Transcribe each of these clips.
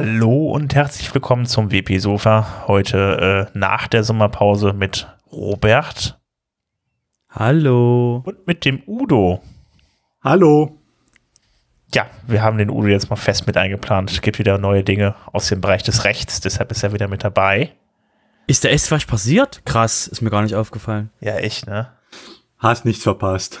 Hallo und herzlich willkommen zum WP Sofa. Heute äh, nach der Sommerpause mit Robert. Hallo. Und mit dem Udo. Hallo. Ja, wir haben den Udo jetzt mal fest mit eingeplant. Es gibt wieder neue Dinge aus dem Bereich des Rechts, deshalb ist er wieder mit dabei. Ist da echt was passiert? Krass, ist mir gar nicht aufgefallen. Ja, echt, ne? Hast nichts verpasst.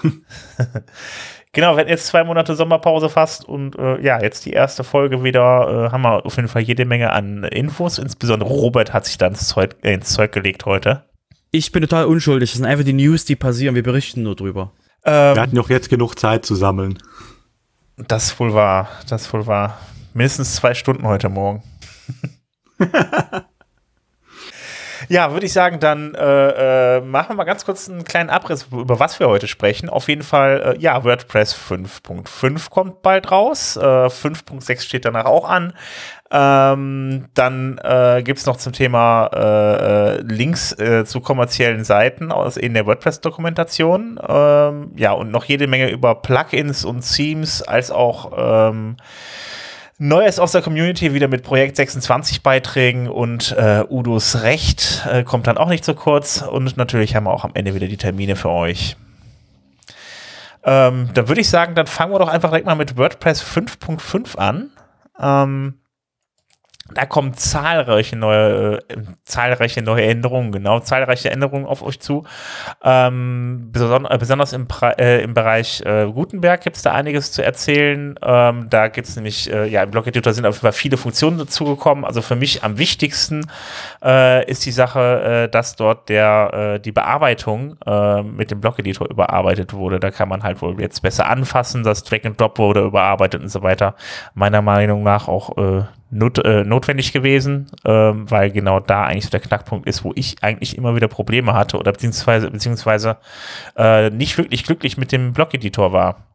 genau, wir hatten jetzt zwei Monate Sommerpause fast und äh, ja, jetzt die erste Folge wieder. Äh, haben wir auf jeden Fall jede Menge an Infos. Insbesondere Robert hat sich dann ins Zeug, äh, ins Zeug gelegt heute. Ich bin total unschuldig. Das sind einfach die News, die passieren. Wir berichten nur drüber. Ähm, wir hatten doch jetzt genug Zeit zu sammeln. Das wohl wahr. Das wohl wahr. Mindestens zwei Stunden heute Morgen. Ja, würde ich sagen, dann äh, äh, machen wir mal ganz kurz einen kleinen Abriss, über was wir heute sprechen. Auf jeden Fall, äh, ja, WordPress 5.5 kommt bald raus. Äh, 5.6 steht danach auch an. Ähm, dann äh, gibt es noch zum Thema äh, äh, Links äh, zu kommerziellen Seiten aus in der WordPress-Dokumentation. Ähm, ja, und noch jede Menge über Plugins und Themes, als auch ähm, Neues aus der Community wieder mit Projekt 26 Beiträgen und äh, Udos Recht äh, kommt dann auch nicht zu kurz. Und natürlich haben wir auch am Ende wieder die Termine für euch. Ähm, dann würde ich sagen, dann fangen wir doch einfach direkt mal mit WordPress 5.5 an. Ähm, da kommen zahlreiche neue, äh, zahlreiche neue Änderungen, genau, zahlreiche Änderungen auf euch zu. Ähm, beson äh, besonders im, äh, im Bereich äh, Gutenberg gibt es da einiges zu erzählen. Ähm, da gibt es nämlich, äh, ja, im Blog-Editor sind auf jeden Fall viele Funktionen dazugekommen. Also für mich am wichtigsten äh, ist die Sache, dass dort der, die Bearbeitung mit dem Blog-Editor überarbeitet wurde. Da kann man halt wohl jetzt besser anfassen. Das Drag and Drop wurde überarbeitet und so weiter. Meiner Meinung nach auch not, äh, notwendig gewesen, ähm, weil genau da eigentlich so der Knackpunkt ist, wo ich eigentlich immer wieder Probleme hatte oder beziehungsweise, beziehungsweise äh, nicht wirklich glücklich mit dem Blog-Editor war.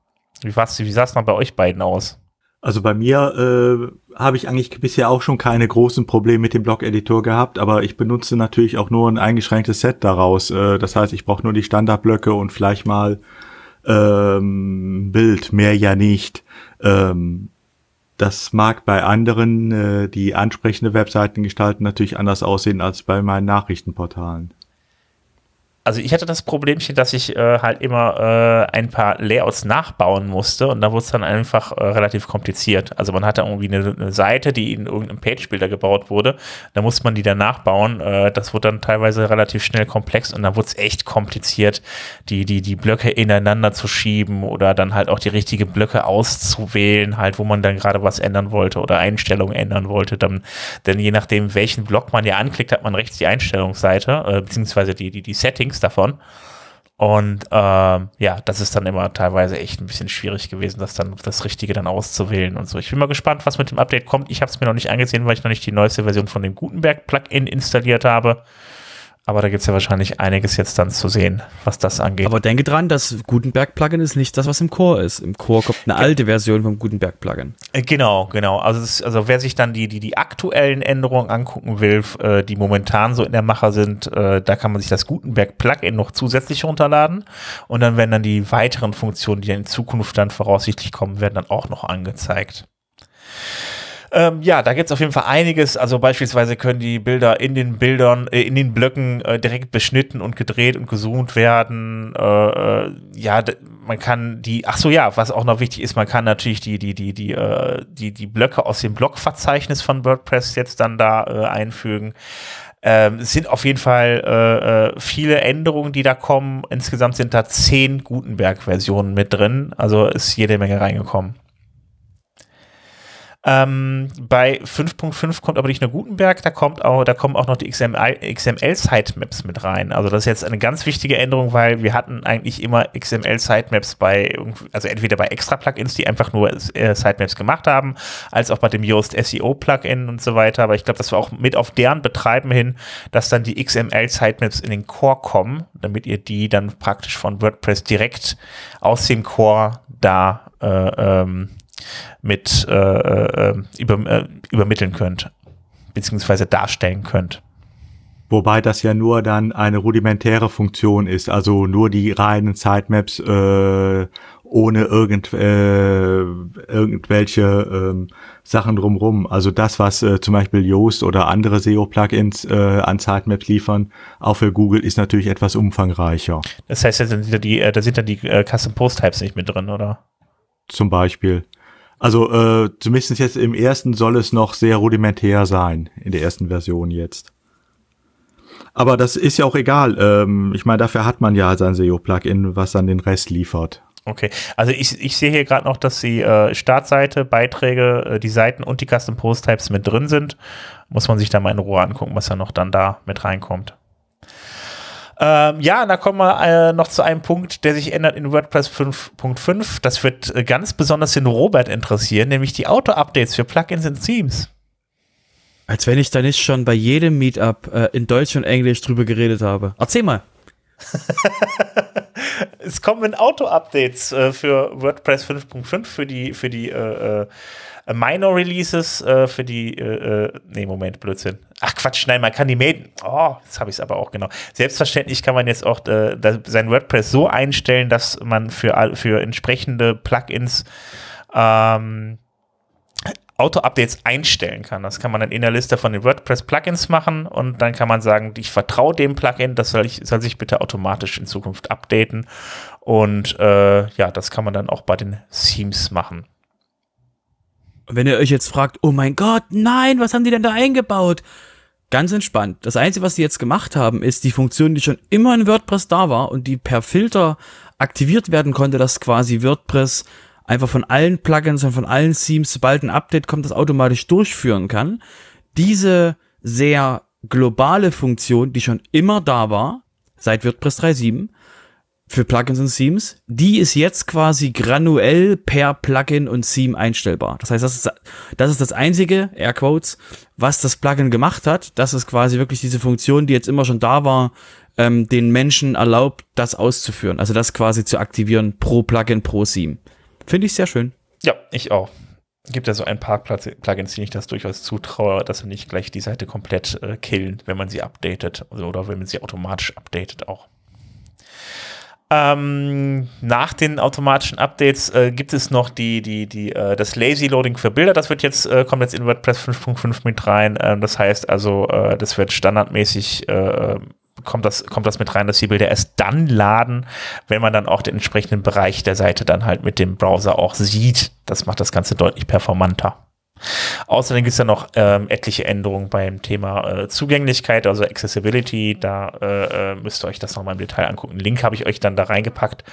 Wie, wie sah es mal bei euch beiden aus? Also bei mir äh, habe ich eigentlich bisher auch schon keine großen Probleme mit dem Blog-Editor gehabt, aber ich benutze natürlich auch nur ein eingeschränktes Set daraus. Äh, das heißt, ich brauche nur die Standardblöcke und vielleicht mal ähm, Bild, mehr ja nicht. Ähm, das mag bei anderen, äh, die ansprechende Webseiten gestalten, natürlich anders aussehen als bei meinen Nachrichtenportalen also ich hatte das Problemchen, dass ich äh, halt immer äh, ein paar Layouts nachbauen musste und da wurde es dann einfach äh, relativ kompliziert. Also man hatte irgendwie eine, eine Seite, die in irgendeinem Page-Builder gebaut wurde, da musste man die dann nachbauen. Äh, das wurde dann teilweise relativ schnell komplex und dann wurde es echt kompliziert, die, die, die Blöcke ineinander zu schieben oder dann halt auch die richtige Blöcke auszuwählen, halt, wo man dann gerade was ändern wollte oder Einstellungen ändern wollte. Dann, denn je nachdem, welchen Block man ja anklickt, hat man rechts die Einstellungsseite, äh, beziehungsweise die, die, die Settings nichts davon. Und ähm, ja, das ist dann immer teilweise echt ein bisschen schwierig gewesen, das dann das Richtige dann auszuwählen und so. Ich bin mal gespannt, was mit dem Update kommt. Ich habe es mir noch nicht angesehen, weil ich noch nicht die neueste Version von dem Gutenberg-Plugin installiert habe. Aber da gibt es ja wahrscheinlich einiges jetzt dann zu sehen, was das angeht. Aber denke dran, das Gutenberg-Plugin ist nicht das, was im Core ist. Im Core kommt eine alte Version vom Gutenberg-Plugin. Äh, genau, genau. Also, ist, also wer sich dann die, die, die aktuellen Änderungen angucken will, äh, die momentan so in der Mache sind, äh, da kann man sich das Gutenberg-Plugin noch zusätzlich runterladen. Und dann werden dann die weiteren Funktionen, die in Zukunft dann voraussichtlich kommen, werden dann auch noch angezeigt. Ähm, ja, da gibt es auf jeden Fall einiges. Also beispielsweise können die Bilder in den Bildern, äh, in den Blöcken äh, direkt beschnitten und gedreht und gezoomt werden. Äh, äh ja, man kann die, ach so ja, was auch noch wichtig ist, man kann natürlich die, die, die, die, äh, die, die Blöcke aus dem Blockverzeichnis von WordPress jetzt dann da äh, einfügen. Ähm, es sind auf jeden Fall äh, viele Änderungen, die da kommen. Insgesamt sind da zehn Gutenberg-Versionen mit drin. Also ist jede Menge reingekommen. Ähm, bei 5.5 kommt aber nicht nur Gutenberg, da kommt auch, da kommen auch noch die XML, XML Sitemaps mit rein. Also das ist jetzt eine ganz wichtige Änderung, weil wir hatten eigentlich immer XML Sitemaps bei, also entweder bei extra Plugins, die einfach nur äh, Sitemaps gemacht haben, als auch bei dem Yoast SEO Plugin und so weiter. Aber ich glaube, das war auch mit auf deren Betreiben hin, dass dann die XML Sitemaps in den Core kommen, damit ihr die dann praktisch von WordPress direkt aus dem Core da äh, ähm, mit äh, äh, über, äh, übermitteln könnt, beziehungsweise darstellen könnt. Wobei das ja nur dann eine rudimentäre Funktion ist, also nur die reinen Sitemaps äh, ohne irgend, äh, irgendwelche ähm, Sachen drumrum. Also das, was äh, zum Beispiel Yoast oder andere SEO-Plugins äh, an Sitemaps liefern, auch für Google, ist natürlich etwas umfangreicher. Das heißt, da sind ja die, äh, da sind dann die äh, Custom Post Types nicht mit drin, oder? Zum Beispiel. Also äh, zumindest jetzt im ersten soll es noch sehr rudimentär sein, in der ersten Version jetzt. Aber das ist ja auch egal. Ähm, ich meine, dafür hat man ja sein SEO-Plugin, was dann den Rest liefert. Okay, also ich, ich sehe hier gerade noch, dass die äh, Startseite, Beiträge, äh, die Seiten und die Custom Post Types mit drin sind. Muss man sich da mal in Ruhe angucken, was da noch dann da mit reinkommt. Ähm, ja, da kommen wir äh, noch zu einem Punkt, der sich ändert in WordPress 5.5. Das wird äh, ganz besonders den Robert interessieren, nämlich die Auto-Updates für Plugins und Themes. Als wenn ich da nicht schon bei jedem Meetup äh, in Deutsch und Englisch drüber geredet habe. Erzähl mal. es kommen Auto-Updates äh, für WordPress 5.5 für die, für die äh, äh Minor Releases, äh, für die, äh, äh, nee, Moment, Blödsinn. Ach Quatsch, nein, man kann die Main, oh, jetzt habe ich es aber auch genau. Selbstverständlich kann man jetzt auch äh, sein WordPress so einstellen, dass man für, für entsprechende Plugins ähm, Auto-Updates einstellen kann. Das kann man dann in der Liste von den WordPress-Plugins machen und dann kann man sagen, ich vertraue dem Plugin, das soll, ich, soll sich bitte automatisch in Zukunft updaten. Und äh, ja, das kann man dann auch bei den Themes machen. Wenn ihr euch jetzt fragt, oh mein Gott, nein, was haben die denn da eingebaut? Ganz entspannt. Das Einzige, was die jetzt gemacht haben, ist die Funktion, die schon immer in WordPress da war und die per Filter aktiviert werden konnte, dass quasi WordPress einfach von allen Plugins und von allen Themes, sobald ein Update kommt, das automatisch durchführen kann. Diese sehr globale Funktion, die schon immer da war, seit WordPress 3.7, für Plugins und Themes, die ist jetzt quasi granuell per Plugin und Theme einstellbar. Das heißt, das ist, das ist das einzige, Airquotes, was das Plugin gemacht hat. Das ist quasi wirklich diese Funktion, die jetzt immer schon da war, ähm, den Menschen erlaubt, das auszuführen. Also das quasi zu aktivieren pro Plugin, pro Theme. Finde ich sehr schön. Ja, ich auch. Gibt ja so ein paar Plugins, die ich das durchaus zutraue, dass sie nicht gleich die Seite komplett äh, killen, wenn man sie updatet also, oder wenn man sie automatisch updatet auch. Ähm, nach den automatischen Updates äh, gibt es noch die, die, die, äh, das Lazy Loading für Bilder. Das wird jetzt, äh, kommt jetzt in WordPress 5.5 mit rein. Ähm, das heißt also, äh, das wird standardmäßig äh, kommt das, kommt das mit rein, dass die Bilder erst dann laden, wenn man dann auch den entsprechenden Bereich der Seite dann halt mit dem Browser auch sieht. Das macht das Ganze deutlich performanter. Außerdem gibt es ja noch ähm, etliche Änderungen beim Thema äh, Zugänglichkeit, also Accessibility. Da äh, äh müsst ihr euch das nochmal im Detail angucken. Link habe ich euch dann da reingepackt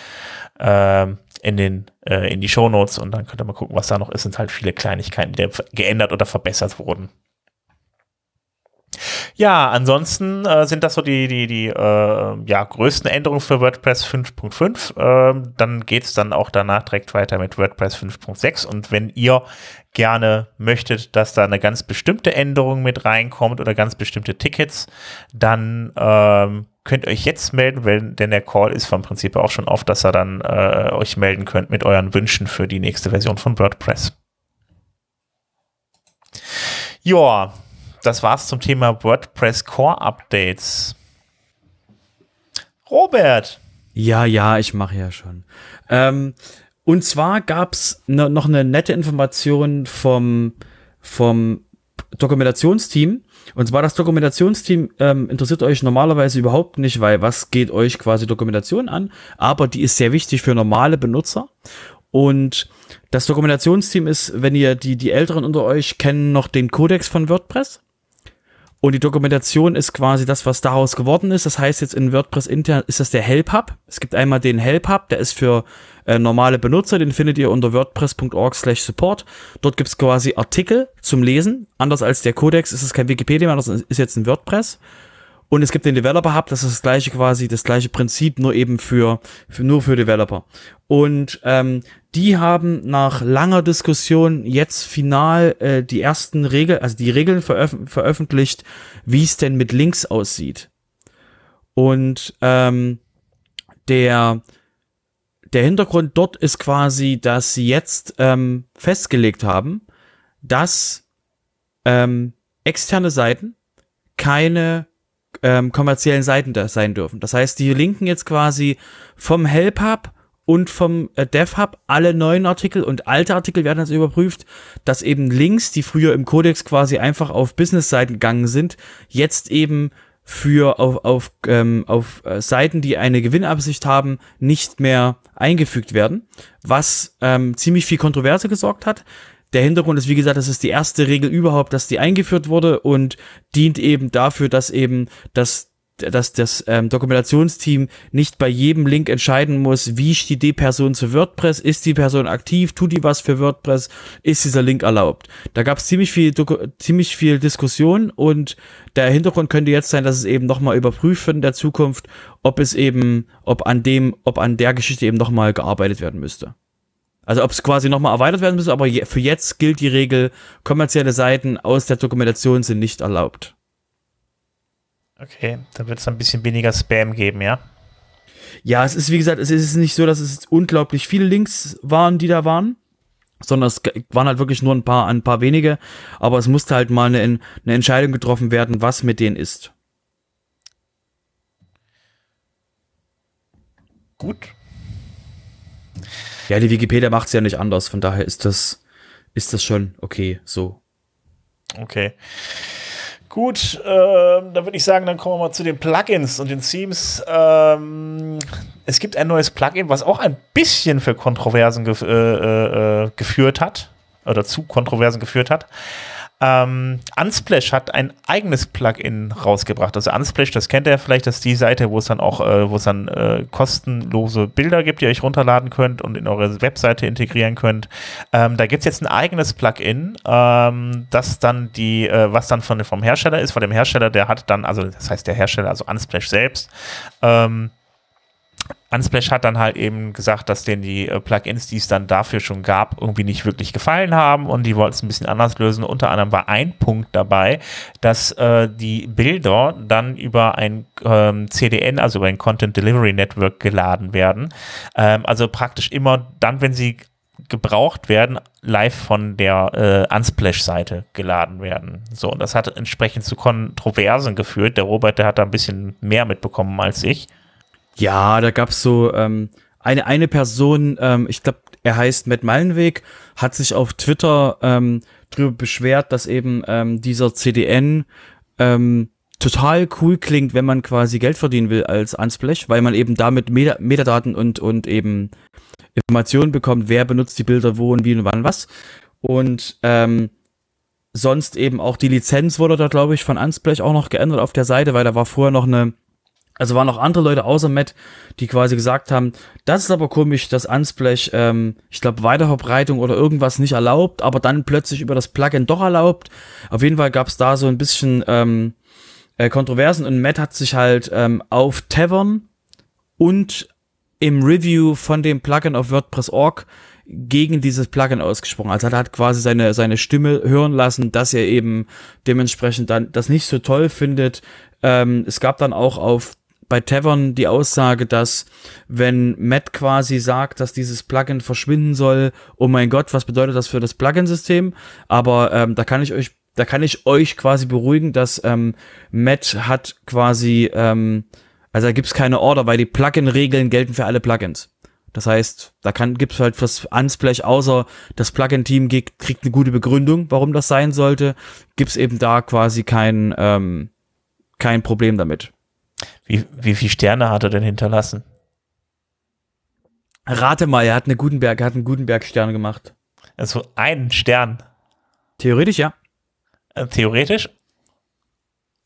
äh, in, den, äh, in die Shownotes und dann könnt ihr mal gucken, was da noch ist. Es sind halt viele Kleinigkeiten, die geändert oder verbessert wurden. Ja, ansonsten äh, sind das so die, die, die äh, ja, größten Änderungen für WordPress 5.5. Ähm, dann geht es dann auch danach direkt weiter mit WordPress 5.6. Und wenn ihr gerne möchtet, dass da eine ganz bestimmte Änderung mit reinkommt oder ganz bestimmte Tickets, dann ähm, könnt ihr euch jetzt melden, weil, denn der Call ist vom Prinzip auch schon oft, dass ihr dann äh, euch melden könnt mit euren Wünschen für die nächste Version von WordPress. Ja, das war's zum Thema WordPress Core Updates. Robert. Ja, ja, ich mache ja schon. Ähm, und zwar gab's ne, noch eine nette Information vom, vom Dokumentationsteam. Und zwar das Dokumentationsteam ähm, interessiert euch normalerweise überhaupt nicht, weil was geht euch quasi Dokumentation an? Aber die ist sehr wichtig für normale Benutzer. Und das Dokumentationsteam ist, wenn ihr die, die Älteren unter euch kennen, noch den Codex von WordPress. Und die Dokumentation ist quasi das, was daraus geworden ist. Das heißt jetzt in WordPress intern ist das der Help Hub. Es gibt einmal den Help Hub, der ist für äh, normale Benutzer, den findet ihr unter wordpress.org slash support. Dort gibt's quasi Artikel zum Lesen. Anders als der Codex ist es kein Wikipedia, das ist jetzt ein WordPress. Und es gibt den Developer Hub, das ist das gleiche quasi, das gleiche Prinzip, nur eben für, für nur für Developer. Und ähm, die haben nach langer Diskussion jetzt final äh, die ersten Regeln, also die Regeln veröf veröffentlicht, wie es denn mit Links aussieht. Und ähm, der der Hintergrund dort ist quasi, dass sie jetzt ähm, festgelegt haben, dass ähm, externe Seiten keine ähm, kommerziellen Seiten da sein dürfen. Das heißt, die linken jetzt quasi vom Help Hub und vom äh, DevHub. Alle neuen Artikel und alte Artikel werden jetzt überprüft, dass eben Links, die früher im Codex quasi einfach auf Business-Seiten gegangen sind, jetzt eben für auf, auf, ähm, auf äh, Seiten, die eine Gewinnabsicht haben, nicht mehr eingefügt werden, was ähm, ziemlich viel Kontroverse gesorgt hat. Der Hintergrund ist, wie gesagt, das ist die erste Regel überhaupt, dass die eingeführt wurde und dient eben dafür, dass eben das dass das ähm, Dokumentationsteam nicht bei jedem Link entscheiden muss, wie steht die Person zu WordPress, ist die Person aktiv, tut die was für WordPress, ist dieser Link erlaubt. Da gab es ziemlich viel ziemlich viel Diskussion und der Hintergrund könnte jetzt sein, dass es eben nochmal überprüft wird in der Zukunft, ob es eben, ob an dem, ob an der Geschichte eben nochmal gearbeitet werden müsste. Also ob es quasi nochmal erweitert werden müsste, aber für jetzt gilt die Regel, kommerzielle Seiten aus der Dokumentation sind nicht erlaubt. Okay, da wird es ein bisschen weniger Spam geben, ja? Ja, es ist wie gesagt, es ist nicht so, dass es unglaublich viele Links waren, die da waren, sondern es waren halt wirklich nur ein paar, ein paar wenige, aber es musste halt mal eine, eine Entscheidung getroffen werden, was mit denen ist. Gut. Ja, die Wikipedia macht es ja nicht anders, von daher ist das, ist das schon okay, so. Okay. Gut, äh, dann würde ich sagen, dann kommen wir mal zu den Plugins und den Themes. Ähm, es gibt ein neues Plugin, was auch ein bisschen für Kontroversen gef äh, äh, geführt hat oder zu Kontroversen geführt hat. Ähm, Unsplash hat ein eigenes Plugin rausgebracht. Also Unsplash, das kennt ihr vielleicht, das ist die Seite, wo es dann auch, äh, wo es dann äh, kostenlose Bilder gibt, die ihr euch runterladen könnt und in eure Webseite integrieren könnt. Ähm, da gibt es jetzt ein eigenes Plugin, ähm, das dann die, äh, was dann von, vom Hersteller ist, von dem Hersteller, der hat dann, also das heißt der Hersteller, also Unsplash selbst, ähm, Unsplash hat dann halt eben gesagt, dass denen die äh, Plugins, die es dann dafür schon gab, irgendwie nicht wirklich gefallen haben und die wollten es ein bisschen anders lösen. Unter anderem war ein Punkt dabei, dass äh, die Bilder dann über ein ähm, CDN, also über ein Content Delivery Network geladen werden. Ähm, also praktisch immer dann, wenn sie gebraucht werden, live von der äh, Unsplash-Seite geladen werden. So, und das hat entsprechend zu Kontroversen geführt. Der Robert, der hat da ein bisschen mehr mitbekommen als ich. Ja, da gab's so ähm, eine eine Person, ähm, ich glaube, er heißt Matt Mallenweg, hat sich auf Twitter ähm, drüber beschwert, dass eben ähm, dieser CDN ähm, total cool klingt, wenn man quasi Geld verdienen will als Unsplash, weil man eben damit Meta Metadaten und und eben Informationen bekommt, wer benutzt die Bilder wo und wie und wann was. Und ähm, sonst eben auch die Lizenz wurde da, glaube ich, von Unsplash auch noch geändert auf der Seite, weil da war vorher noch eine also waren noch andere Leute außer Matt, die quasi gesagt haben, das ist aber komisch, dass Unsplash, ähm, ich glaube, Weiterverbreitung oder irgendwas nicht erlaubt, aber dann plötzlich über das Plugin doch erlaubt. Auf jeden Fall gab es da so ein bisschen ähm, äh, Kontroversen und Matt hat sich halt ähm, auf Tavern und im Review von dem Plugin auf WordPress.org gegen dieses Plugin ausgesprochen. Also er hat quasi seine, seine Stimme hören lassen, dass er eben dementsprechend dann das nicht so toll findet. Ähm, es gab dann auch auf bei Tavern die Aussage, dass wenn Matt quasi sagt, dass dieses Plugin verschwinden soll, oh mein Gott, was bedeutet das für das Plugin-System? Aber ähm, da kann ich euch, da kann ich euch quasi beruhigen, dass ähm, Matt hat quasi, ähm, also da gibt's keine Order, weil die Plugin-Regeln gelten für alle Plugins. Das heißt, da kann, gibt's halt fürs Unsplash, außer das Plugin-Team kriegt eine gute Begründung, warum das sein sollte, gibt's eben da quasi kein, ähm, kein Problem damit. Wie, wie viele Sterne hat er denn hinterlassen? Rate mal, er hat eine Gutenberg, er hat einen Gutenberg-Stern gemacht. Also einen Stern. Theoretisch, ja. Äh, theoretisch?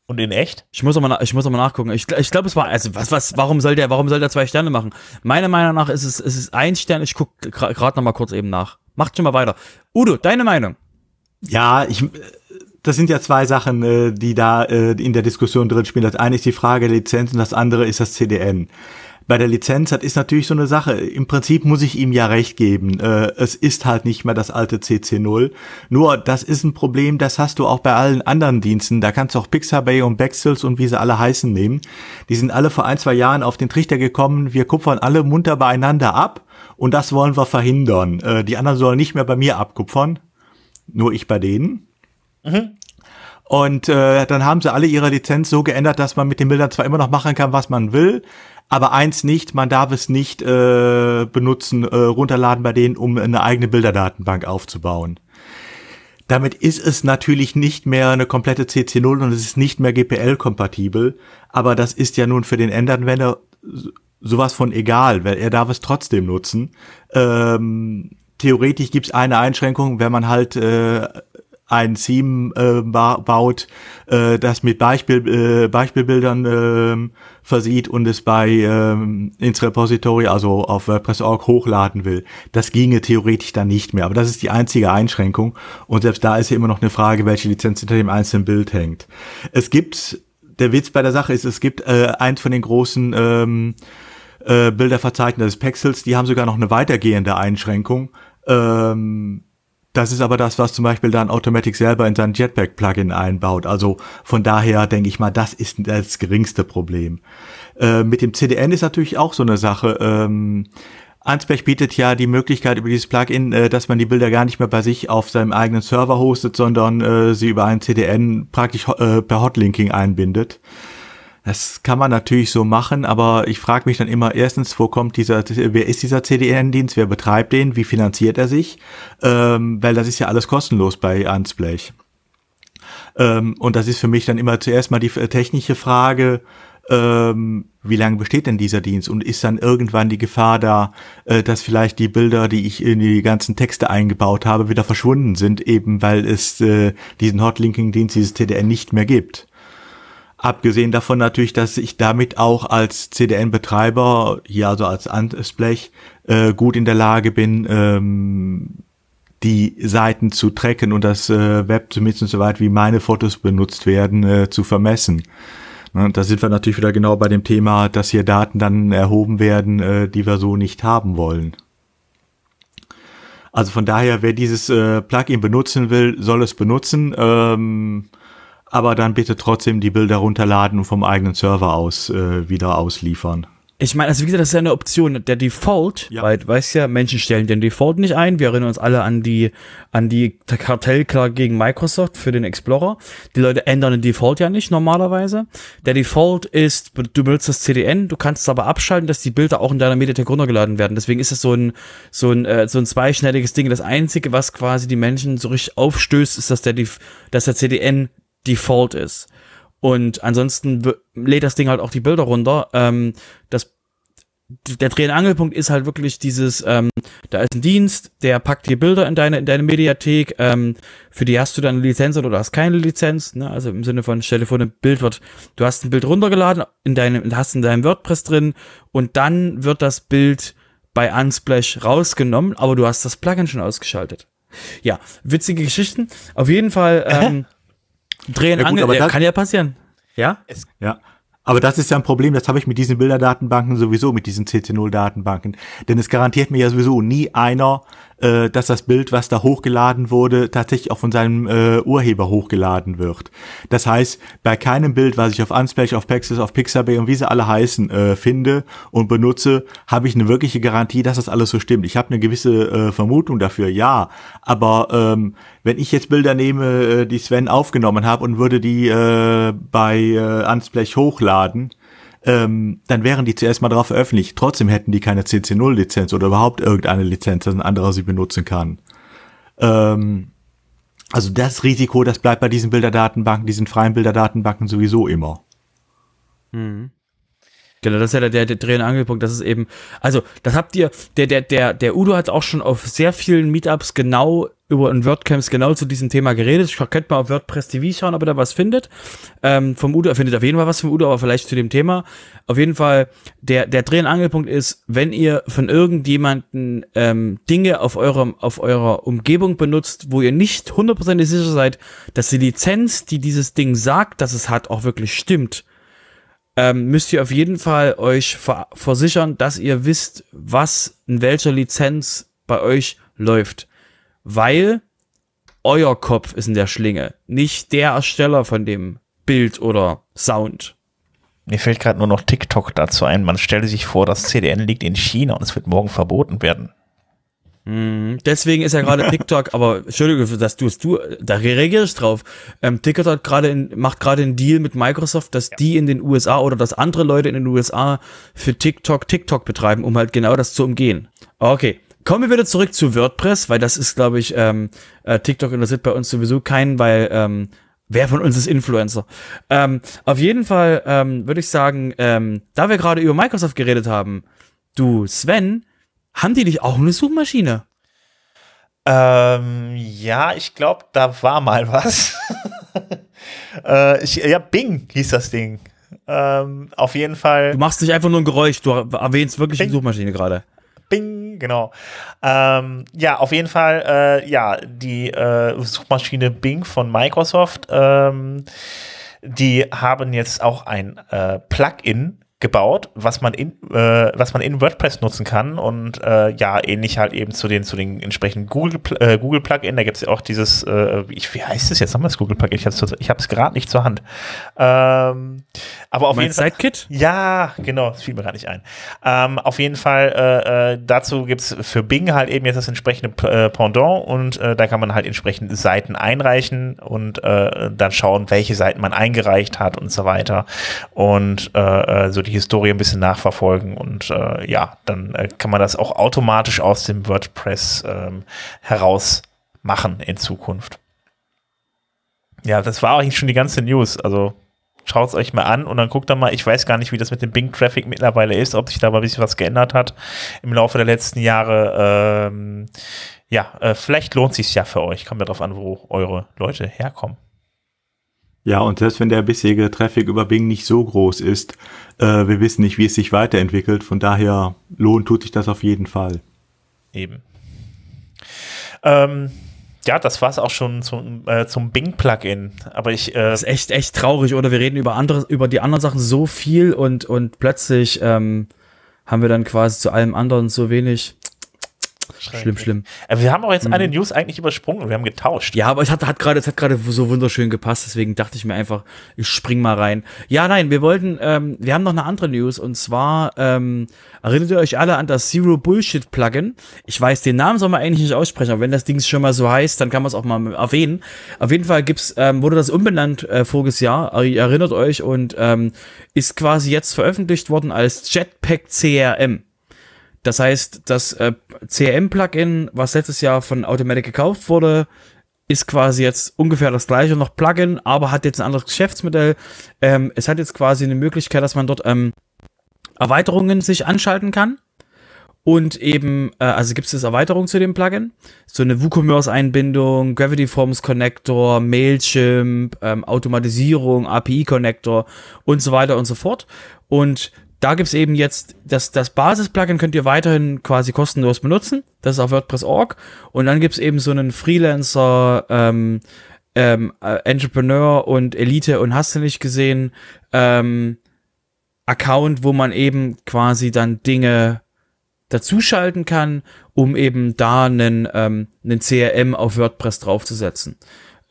Und in echt? Ich muss mal, ich muss mal nachgucken. Ich, ich glaube, es war, also was, was, warum soll der, warum soll der zwei Sterne machen? Meiner Meinung nach ist es, es ist ein Stern. Ich gucke gerade noch mal kurz eben nach. Macht schon mal weiter. Udo, deine Meinung? Ja, ich, das sind ja zwei Sachen, äh, die da äh, in der Diskussion drin spielen. Das eine ist die Frage der Lizenz und das andere ist das CDN. Bei der Lizenz, das ist natürlich so eine Sache. Im Prinzip muss ich ihm ja recht geben. Äh, es ist halt nicht mehr das alte CC0. Nur, das ist ein Problem, das hast du auch bei allen anderen Diensten. Da kannst du auch Pixabay und Bexels und wie sie alle heißen nehmen. Die sind alle vor ein, zwei Jahren auf den Trichter gekommen. Wir kupfern alle munter beieinander ab und das wollen wir verhindern. Äh, die anderen sollen nicht mehr bei mir abkupfern. Nur ich bei denen. Mhm. Und äh, dann haben sie alle ihre Lizenz so geändert, dass man mit den Bildern zwar immer noch machen kann, was man will, Aber eins nicht, man darf es nicht äh, benutzen, äh, runterladen bei denen, um eine eigene Bilderdatenbank aufzubauen. Damit ist es natürlich nicht mehr eine komplette CC0 und es ist nicht mehr GPL-kompatibel, aber das ist ja nun für den Endanwender sowas von egal, weil er darf es trotzdem nutzen. Ähm, theoretisch gibt es eine Einschränkung, wenn man halt äh, ein Theme äh, ba baut, äh, das mit Beispiel, äh, Beispielbildern äh, versieht und es bei ähm, ins Repository, also auf WordPress.org hochladen will. Das ginge theoretisch dann nicht mehr. Aber das ist die einzige Einschränkung. Und selbst da ist ja immer noch eine Frage, welche Lizenz hinter dem einzelnen Bild hängt. Es gibt, der Witz bei der Sache ist, es gibt äh, eins von den großen ähm, äh, Bilderverzeichnissen des Pexels, die haben sogar noch eine weitergehende Einschränkung. Ähm, das ist aber das, was zum Beispiel dann Automatic selber in sein Jetpack-Plugin einbaut. Also von daher denke ich mal, das ist das geringste Problem. Äh, mit dem CDN ist natürlich auch so eine Sache. Ähm, Ansberg bietet ja die Möglichkeit über dieses Plugin, äh, dass man die Bilder gar nicht mehr bei sich auf seinem eigenen Server hostet, sondern äh, sie über ein CDN praktisch äh, per Hotlinking einbindet. Das kann man natürlich so machen, aber ich frage mich dann immer erstens, wo kommt dieser, wer ist dieser CDN-Dienst, wer betreibt den, wie finanziert er sich? Ähm, weil das ist ja alles kostenlos bei Unsplash. Ähm, und das ist für mich dann immer zuerst mal die technische Frage, ähm, wie lange besteht denn dieser Dienst und ist dann irgendwann die Gefahr da, äh, dass vielleicht die Bilder, die ich in die ganzen Texte eingebaut habe, wieder verschwunden sind, eben weil es äh, diesen Hotlinking-Dienst, dieses TDN nicht mehr gibt. Abgesehen davon natürlich, dass ich damit auch als CDN-Betreiber, hier also als Ansblech, äh, gut in der Lage bin, ähm, die Seiten zu tracken und das äh, Web zumindest so weit wie meine Fotos benutzt werden, äh, zu vermessen. Ne, da sind wir natürlich wieder genau bei dem Thema, dass hier Daten dann erhoben werden, äh, die wir so nicht haben wollen. Also von daher, wer dieses äh, Plugin benutzen will, soll es benutzen. Ähm, aber dann bitte trotzdem die Bilder runterladen und vom eigenen Server aus äh, wieder ausliefern. Ich meine, also wie gesagt, das ist ja eine Option. Der Default, ja. weil, weißt ja, Menschen stellen den Default nicht ein. Wir erinnern uns alle an die, an die Kartellklage gegen Microsoft für den Explorer. Die Leute ändern den Default ja nicht normalerweise. Der Default ist, du benutzt das CDN, du kannst es aber abschalten, dass die Bilder auch in deiner Mediathek runtergeladen werden. Deswegen ist es so ein, so ein, äh, so ein zweischneidiges Ding. Das einzige, was quasi die Menschen so richtig aufstößt, ist, dass der, dass der CDN Default ist. Und ansonsten lädt das Ding halt auch die Bilder runter. Ähm, das der Dreh- und Angelpunkt ist halt wirklich dieses, ähm, da ist ein Dienst, der packt dir Bilder in deine, in deine Mediathek, ähm, für die hast du dann eine Lizenz oder hast keine Lizenz, ne? Also im Sinne von, stell dir vor, ein Bild wird, du hast ein Bild runtergeladen, in deinem, hast in deinem WordPress drin und dann wird das Bild bei Unsplash rausgenommen, aber du hast das Plugin schon ausgeschaltet. Ja, witzige Geschichten. Auf jeden Fall, ähm, Drehen, ja, gut, Angel, ja, kann ja passieren. Ja? Es, ja. Aber das ist ja ein Problem, das habe ich mit diesen Bilderdatenbanken sowieso, mit diesen CC0-Datenbanken. Denn es garantiert mir ja sowieso nie einer, äh, dass das Bild, was da hochgeladen wurde, tatsächlich auch von seinem äh, Urheber hochgeladen wird. Das heißt, bei keinem Bild, was ich auf Unsplash, auf Pexels, auf Pixabay und wie sie alle heißen, äh, finde und benutze, habe ich eine wirkliche Garantie, dass das alles so stimmt. Ich habe eine gewisse äh, Vermutung dafür, ja. Aber ähm, wenn ich jetzt Bilder nehme, äh, die Sven aufgenommen habe und würde die äh, bei äh, Unsplash hochladen, ähm, dann wären die zuerst mal darauf veröffentlicht. Trotzdem hätten die keine CC0-Lizenz oder überhaupt irgendeine Lizenz, dass ein anderer sie benutzen kann. Ähm, also das Risiko, das bleibt bei diesen Bilderdatenbanken, diesen freien Bilderdatenbanken sowieso immer. Mhm. Genau, das ist ja der, der, Dreh- und Angelpunkt. Das ist eben, also, das habt ihr, der, der, der, der Udo hat auch schon auf sehr vielen Meetups genau über ein WordCamps genau zu diesem Thema geredet. Ich könnte mal auf WordPress TV schauen, ob er da was findet. Ähm, vom Udo, er findet auf jeden Fall was vom Udo, aber vielleicht zu dem Thema. Auf jeden Fall, der, der Dreh- und Angelpunkt ist, wenn ihr von irgendjemanden ähm, Dinge auf eurem, auf eurer Umgebung benutzt, wo ihr nicht hundertprozentig sicher seid, dass die Lizenz, die dieses Ding sagt, dass es hat, auch wirklich stimmt, ähm, müsst ihr auf jeden Fall euch ver versichern, dass ihr wisst, was in welcher Lizenz bei euch läuft. Weil euer Kopf ist in der Schlinge, nicht der Ersteller von dem Bild oder Sound. Mir fällt gerade nur noch TikTok dazu ein. Man stelle sich vor, das CDN liegt in China und es wird morgen verboten werden. Mhm. Deswegen ist ja gerade TikTok, aber Entschuldige, dass du es du, da reagiere ich drauf. Ähm, TikTok hat gerade macht gerade einen Deal mit Microsoft, dass ja. die in den USA oder dass andere Leute in den USA für TikTok TikTok betreiben, um halt genau das zu umgehen. Okay. Kommen wir wieder zurück zu WordPress, weil das ist, glaube ich, ähm, äh, TikTok interessiert bei uns sowieso keinen, weil ähm, wer von uns ist Influencer? Ähm, auf jeden Fall ähm, würde ich sagen, ähm, da wir gerade über Microsoft geredet haben, du Sven, haben die nicht auch eine Suchmaschine? Ähm, ja, ich glaube, da war mal was. äh, ich, ja, Bing hieß das Ding. Ähm, auf jeden Fall. Du machst nicht einfach nur ein Geräusch, du erwähnst wirklich Bing. die Suchmaschine gerade. Bing, genau. Ähm, ja, auf jeden Fall, äh, ja, die äh, Suchmaschine Bing von Microsoft, ähm, die haben jetzt auch ein äh, Plugin gebaut, was man in äh, was man in WordPress nutzen kann und äh, ja ähnlich halt eben zu den zu den entsprechenden Google äh, Google Plugin. Da gibt es ja auch dieses äh, ich, wie heißt es jetzt nochmal das Google Plugin? Ich habe es gerade nicht zur Hand. Ähm, aber auf jeden Fall Sidekit? Ja, genau, das fiel mir gerade nicht ein. Ähm, auf jeden Fall äh, äh, dazu gibt's für Bing halt eben jetzt das entsprechende Pendant und da kann man halt entsprechende Seiten einreichen und dann schauen, welche Seiten man eingereicht hat und so weiter und so die Historie ein bisschen nachverfolgen und äh, ja, dann äh, kann man das auch automatisch aus dem WordPress ähm, heraus machen in Zukunft. Ja, das war eigentlich schon die ganze News. Also schaut es euch mal an und dann guckt dann mal, ich weiß gar nicht, wie das mit dem Bing-Traffic mittlerweile ist, ob sich da mal ein bisschen was geändert hat im Laufe der letzten Jahre. Ähm, ja, äh, vielleicht lohnt sich ja für euch. Kommt ja drauf an, wo eure Leute herkommen. Ja, und selbst wenn der bisherige Traffic über Bing nicht so groß ist, äh, wir wissen nicht, wie es sich weiterentwickelt. Von daher lohnt tut sich das auf jeden Fall. Eben. Ähm, ja, das war's auch schon zum, äh, zum Bing-Plugin. Aber ich. Äh das ist echt, echt traurig, oder? Wir reden über andere, über die anderen Sachen so viel und, und plötzlich ähm, haben wir dann quasi zu allem anderen so wenig. Schlimm, schlimm. Äh, wir haben auch jetzt mhm. eine News eigentlich übersprungen. Wir haben getauscht. Ja, aber es hat, hat gerade, es hat gerade so wunderschön gepasst. Deswegen dachte ich mir einfach, ich spring mal rein. Ja, nein, wir wollten, ähm, wir haben noch eine andere News und zwar ähm, erinnert ihr euch alle an das Zero Bullshit Plugin. Ich weiß, den Namen soll man eigentlich nicht aussprechen, aber wenn das Ding schon mal so heißt, dann kann man es auch mal erwähnen. Auf jeden Fall gibt's, ähm, wurde das umbenannt äh, voriges Jahr. Erinnert euch und ähm, ist quasi jetzt veröffentlicht worden als Jetpack CRM. Das heißt, das äh, CRM-Plugin, was letztes Jahr von Automatic gekauft wurde, ist quasi jetzt ungefähr das gleiche noch Plugin, aber hat jetzt ein anderes Geschäftsmodell. Ähm, es hat jetzt quasi eine Möglichkeit, dass man dort ähm, Erweiterungen sich anschalten kann. Und eben, äh, also gibt es Erweiterungen zu dem Plugin. So eine WooCommerce-Einbindung, Gravity Forms Connector, Mailchimp, ähm, Automatisierung, API-Connector und so weiter und so fort. Und da gibt's eben jetzt, das, das Basis-Plugin könnt ihr weiterhin quasi kostenlos benutzen. Das ist auf WordPress.org. Und dann gibt's eben so einen Freelancer, ähm, ähm, äh, Entrepreneur und Elite und hast du nicht gesehen, ähm, Account, wo man eben quasi dann Dinge dazuschalten kann, um eben da einen, ähm, einen CRM auf WordPress draufzusetzen.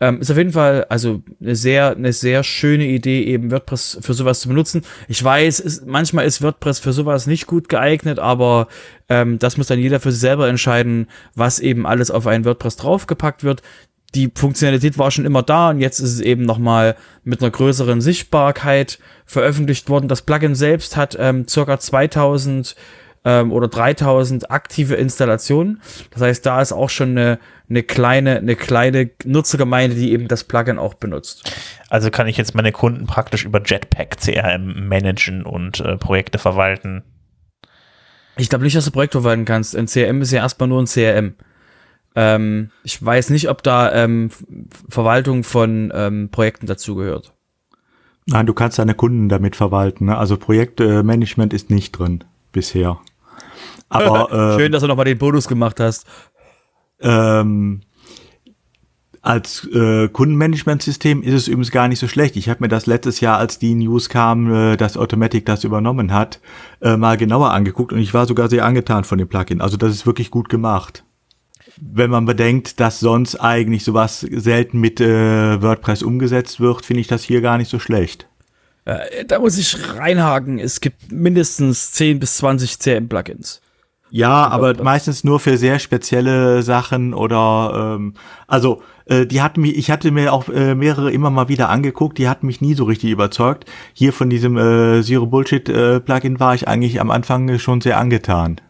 Ähm, ist auf jeden Fall also eine sehr, eine sehr schöne Idee, eben WordPress für sowas zu benutzen. Ich weiß, ist, manchmal ist WordPress für sowas nicht gut geeignet, aber ähm, das muss dann jeder für sich selber entscheiden, was eben alles auf ein WordPress draufgepackt wird. Die Funktionalität war schon immer da und jetzt ist es eben nochmal mit einer größeren Sichtbarkeit veröffentlicht worden. Das Plugin selbst hat ähm, circa 2000 ähm, oder 3000 aktive Installationen. Das heißt, da ist auch schon eine, eine kleine, eine kleine Nutzergemeinde, die eben das Plugin auch benutzt. Also kann ich jetzt meine Kunden praktisch über Jetpack CRM managen und äh, Projekte verwalten. Ich glaube nicht, dass du Projekte verwalten kannst. Ein CRM ist ja erstmal nur ein CRM. Ähm, ich weiß nicht, ob da ähm, Verwaltung von ähm, Projekten dazugehört. Nein, du kannst deine Kunden damit verwalten. Ne? Also Projektmanagement ist nicht drin bisher. Aber, äh, Schön, dass du nochmal den Bonus gemacht hast. Ähm, als äh, Kundenmanagementsystem ist es übrigens gar nicht so schlecht. Ich habe mir das letztes Jahr, als die News kam, äh, dass Automatic das übernommen hat, äh, mal genauer angeguckt und ich war sogar sehr angetan von dem Plugin. Also das ist wirklich gut gemacht. Wenn man bedenkt, dass sonst eigentlich sowas selten mit äh, WordPress umgesetzt wird, finde ich das hier gar nicht so schlecht. Äh, da muss ich reinhaken. Es gibt mindestens 10 bis 20 CM-Plugins. Ja, aber meistens nur für sehr spezielle Sachen oder ähm, also äh, die hatten mich, ich hatte mir auch äh, mehrere immer mal wieder angeguckt, die hatten mich nie so richtig überzeugt. Hier von diesem äh, Zero Bullshit äh, Plugin war ich eigentlich am Anfang schon sehr angetan.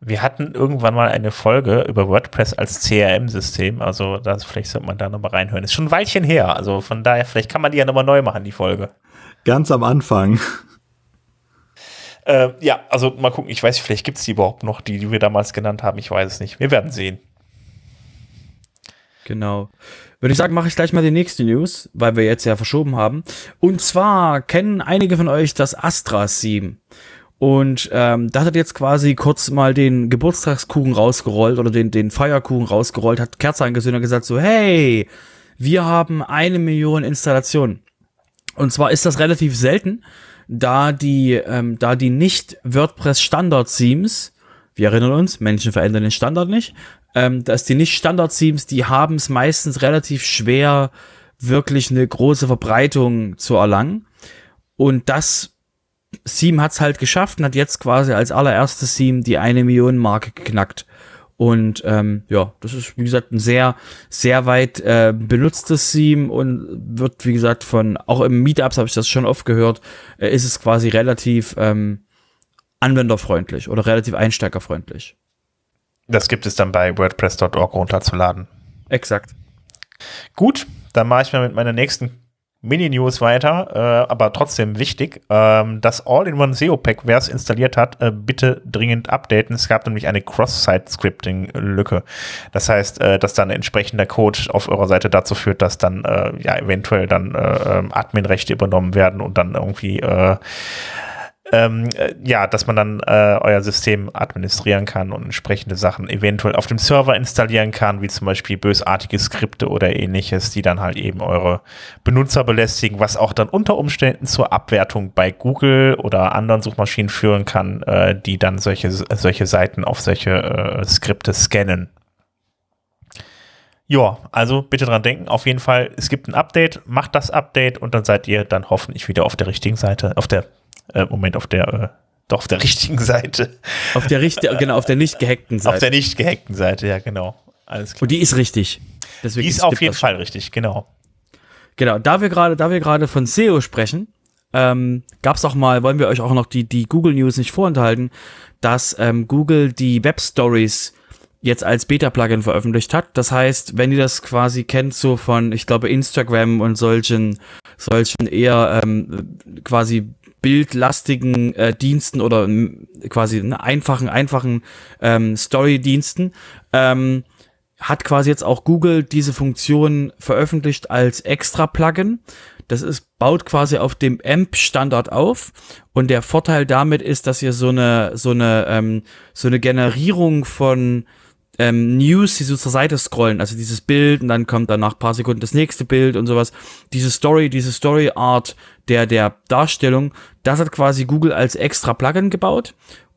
Wir hatten irgendwann mal eine Folge über WordPress als CRM-System, also das, vielleicht sollte man da nochmal reinhören. Ist schon ein Weilchen her, also von daher, vielleicht kann man die ja nochmal neu machen, die Folge. Ganz am Anfang. Äh, ja, also mal gucken, ich weiß vielleicht gibt es die überhaupt noch, die, die wir damals genannt haben, ich weiß es nicht. Wir werden sehen. Genau. Würde ich sagen, mache ich gleich mal die nächste News, weil wir jetzt ja verschoben haben. Und zwar kennen einige von euch das Astra-Theme. Und ähm, da hat jetzt quasi kurz mal den Geburtstagskuchen rausgerollt oder den, den Feierkuchen rausgerollt, hat Kerze angezündet und gesagt so, hey, wir haben eine Million Installationen. Und zwar ist das relativ selten, da die, ähm, da die nicht WordPress Standard Themes, wir erinnern uns, Menschen verändern den Standard nicht, ähm, dass die nicht Standard Themes, die haben es meistens relativ schwer, wirklich eine große Verbreitung zu erlangen. Und das Theme hat's halt geschafft und hat jetzt quasi als allererstes Theme die eine Million Marke geknackt. Und ähm, ja, das ist, wie gesagt, ein sehr, sehr weit äh, benutztes Theme und wird, wie gesagt, von, auch im Meetups habe ich das schon oft gehört, äh, ist es quasi relativ ähm, anwenderfreundlich oder relativ einsteigerfreundlich. Das gibt es dann bei WordPress.org runterzuladen. Exakt. Gut, dann mache ich mal mit meiner nächsten Mini-News weiter, äh, aber trotzdem wichtig. Ähm, das All-in-One SEO-Pack, wer es installiert hat, äh, bitte dringend updaten. Es gab nämlich eine Cross-Site-Scripting-Lücke. Das heißt, äh, dass dann entsprechender Code auf eurer Seite dazu führt, dass dann äh, ja eventuell dann äh, ähm, Admin-Rechte übernommen werden und dann irgendwie äh, ähm, äh, ja, dass man dann äh, euer System administrieren kann und entsprechende Sachen eventuell auf dem Server installieren kann, wie zum Beispiel bösartige Skripte oder ähnliches, die dann halt eben eure Benutzer belästigen, was auch dann unter Umständen zur Abwertung bei Google oder anderen Suchmaschinen führen kann, äh, die dann solche, solche Seiten auf solche äh, Skripte scannen. Ja, also bitte dran denken. Auf jeden Fall, es gibt ein Update, macht das Update und dann seid ihr dann hoffentlich wieder auf der richtigen Seite, auf der äh, Moment, auf der, äh, doch auf der richtigen Seite. Auf der richtigen, genau, auf der nicht gehackten Seite. Auf der nicht gehackten Seite, ja, genau. Alles klar. Und die ist richtig. Deswegen die ist auf jeden Fall richtig, genau. Genau, da wir gerade, da wir gerade von SEO sprechen, ähm, gab es auch mal, wollen wir euch auch noch die, die Google News nicht vorenthalten, dass ähm, Google die Web Stories jetzt als Beta-Plugin veröffentlicht hat. Das heißt, wenn ihr das quasi kennt, so von, ich glaube, Instagram und solchen, solchen eher ähm, quasi bildlastigen äh, Diensten oder quasi ne, einfachen, einfachen ähm, Story-Diensten, ähm, hat quasi jetzt auch Google diese Funktion veröffentlicht als extra Plugin. Das ist, baut quasi auf dem AMP-Standard auf. Und der Vorteil damit ist, dass ihr so eine, so eine, ähm, so eine Generierung von ähm, News, die so zur Seite scrollen, also dieses Bild und dann kommt dann nach paar Sekunden das nächste Bild und sowas. Diese Story, diese Story Art der, der Darstellung, das hat quasi Google als extra Plugin gebaut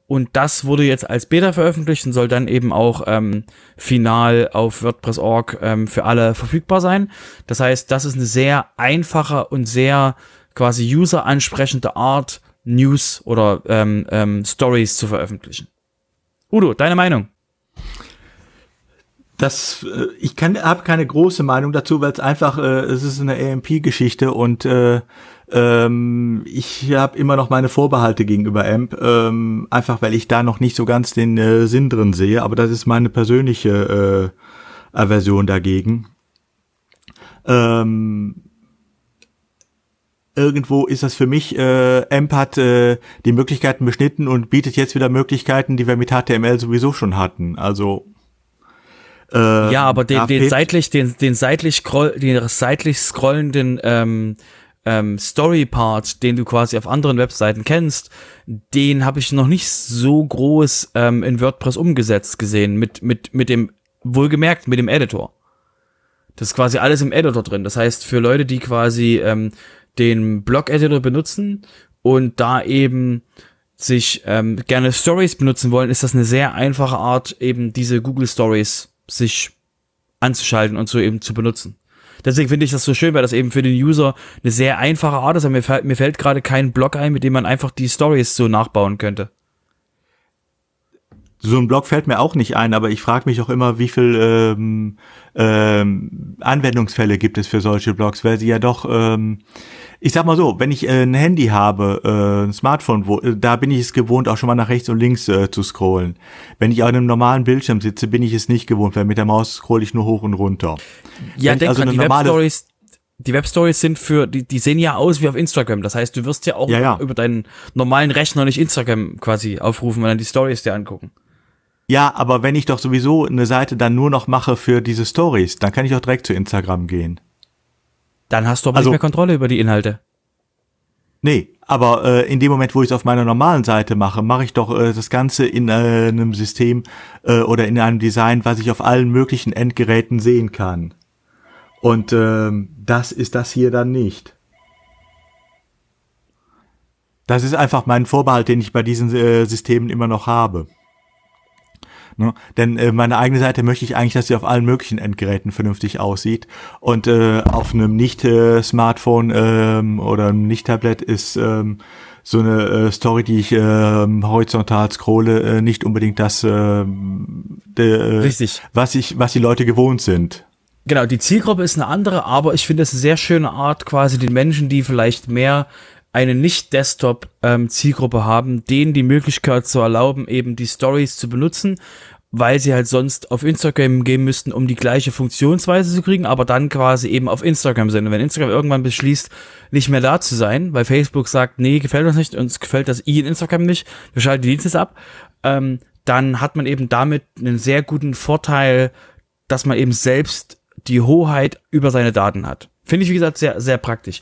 und das wurde jetzt als Beta veröffentlicht und soll dann eben auch ähm, final auf WordPress.org ähm, für alle verfügbar sein. Das heißt, das ist eine sehr einfache und sehr quasi user-ansprechende Art, News oder ähm, ähm, Stories zu veröffentlichen. Udo, deine Meinung? Das, äh, ich kann, habe keine große Meinung dazu, weil es einfach, äh, es ist eine AMP-Geschichte und äh, ähm, ich habe immer noch meine Vorbehalte gegenüber AMP, ähm, einfach weil ich da noch nicht so ganz den äh, Sinn drin sehe, aber das ist meine persönliche äh, Aversion dagegen. Ähm, irgendwo ist das für mich, äh, AMP hat äh, die Möglichkeiten beschnitten und bietet jetzt wieder Möglichkeiten, die wir mit HTML sowieso schon hatten. Also äh, ja, aber den, den seitlich, den, den seitlich scroll, den seitlich scrollenden ähm, ähm, Story-Part, den du quasi auf anderen Webseiten kennst, den habe ich noch nicht so groß ähm, in WordPress umgesetzt gesehen, mit, mit, mit dem, wohlgemerkt, mit dem Editor. Das ist quasi alles im Editor drin. Das heißt, für Leute, die quasi ähm, den Blog-Editor benutzen und da eben sich ähm, gerne Stories benutzen wollen, ist das eine sehr einfache Art, eben diese Google Stories sich anzuschalten und so eben zu benutzen. Deswegen finde ich das so schön, weil das eben für den User eine sehr einfache Art ist. mir fällt, mir fällt gerade kein Blog ein, mit dem man einfach die Stories so nachbauen könnte. so ein Blog fällt mir auch nicht ein, aber ich frage mich auch immer, wie viel ähm, ähm, Anwendungsfälle gibt es für solche Blogs, weil sie ja doch, ähm, ich sag mal so, wenn ich äh, ein Handy habe, äh, ein Smartphone, wo, äh, da bin ich es gewohnt, auch schon mal nach rechts und links äh, zu scrollen. Wenn ich auf einem normalen Bildschirm sitze, bin ich es nicht gewohnt, weil mit der Maus scrolle ich nur hoch und runter. Ja, Wenn denk also dran, die Webstories, die Webstories sind für, die, die sehen ja aus wie auf Instagram. Das heißt, du wirst ja auch Ja, ja. über deinen normalen Rechner nicht Instagram quasi aufrufen und dann die Stories dir angucken. Ja, aber wenn ich doch sowieso eine Seite dann nur noch mache für diese Stories, dann kann ich auch direkt zu Instagram gehen. Dann hast du aber Also- nicht mehr Kontrolle über die Inhalte. Nee, aber äh, in dem Moment, wo ich es auf meiner normalen Seite mache, mache ich doch äh, das Ganze in äh, einem System äh, oder in einem Design, was ich auf allen möglichen Endgeräten sehen kann. Und ähm, das ist das hier dann nicht. Das ist einfach mein Vorbehalt, den ich bei diesen äh, Systemen immer noch habe. Ne? Denn äh, meine eigene Seite möchte ich eigentlich, dass sie auf allen möglichen Endgeräten vernünftig aussieht. Und äh, auf einem Nicht-Smartphone ähm, oder einem Nicht-Tablet ist ähm, so eine äh, Story, die ich ähm, horizontal scrolle, äh, nicht unbedingt das, ähm, de, äh, Richtig. was ich, was die Leute gewohnt sind. Genau, die Zielgruppe ist eine andere, aber ich finde es eine sehr schöne Art, quasi den Menschen, die vielleicht mehr eine Nicht-Desktop-Zielgruppe haben, denen die Möglichkeit zu erlauben, eben die Stories zu benutzen, weil sie halt sonst auf Instagram gehen müssten, um die gleiche Funktionsweise zu kriegen, aber dann quasi eben auf Instagram sind. Und wenn Instagram irgendwann beschließt, nicht mehr da zu sein, weil Facebook sagt, nee, gefällt uns nicht, uns gefällt das i in Instagram nicht, wir schalten die Dienste ab, ähm, dann hat man eben damit einen sehr guten Vorteil, dass man eben selbst die Hoheit über seine Daten hat. Finde ich, wie gesagt, sehr, sehr praktisch.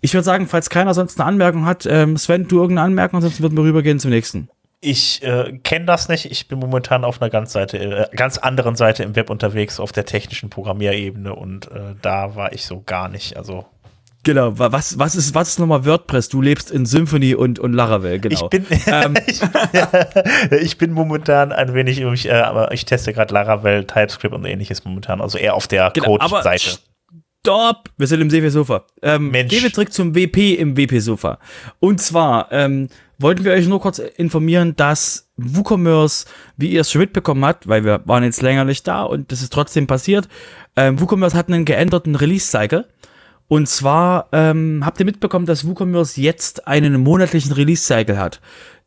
Ich würde sagen, falls keiner sonst eine Anmerkung hat, ähm, Sven, du irgendeine Anmerkung, ansonsten würden wir rübergehen zum nächsten. Ich äh, kenne das nicht. Ich bin momentan auf einer ganz, Seite, äh, ganz anderen Seite im Web unterwegs, auf der technischen Programmierebene und äh, da war ich so gar nicht. Also Genau, wa- was, was ist, was ist nochmal WordPress? Du lebst in Symphony und, und Laravel, genau. ich bin, Ähm, ich, ich bin momentan ein wenig, ich, äh, aber ich teste gerade Laravel, TypeScript und ähnliches momentan. Also eher auf der Genau, Code-Seite. Stopp! Wir sind im WP-Sofa. Ähm, Mensch. Gehen wir zurück zum WP im WP-Sofa. Und zwar ähm, wollten wir euch nur kurz informieren, dass WooCommerce, wie ihr es schon mitbekommen habt, weil wir waren jetzt länger nicht da und das ist trotzdem passiert, ähm, WooCommerce hat einen geänderten Release-Cycle. Und zwar ähm, habt ihr mitbekommen, dass WooCommerce jetzt einen monatlichen Release-Cycle hat.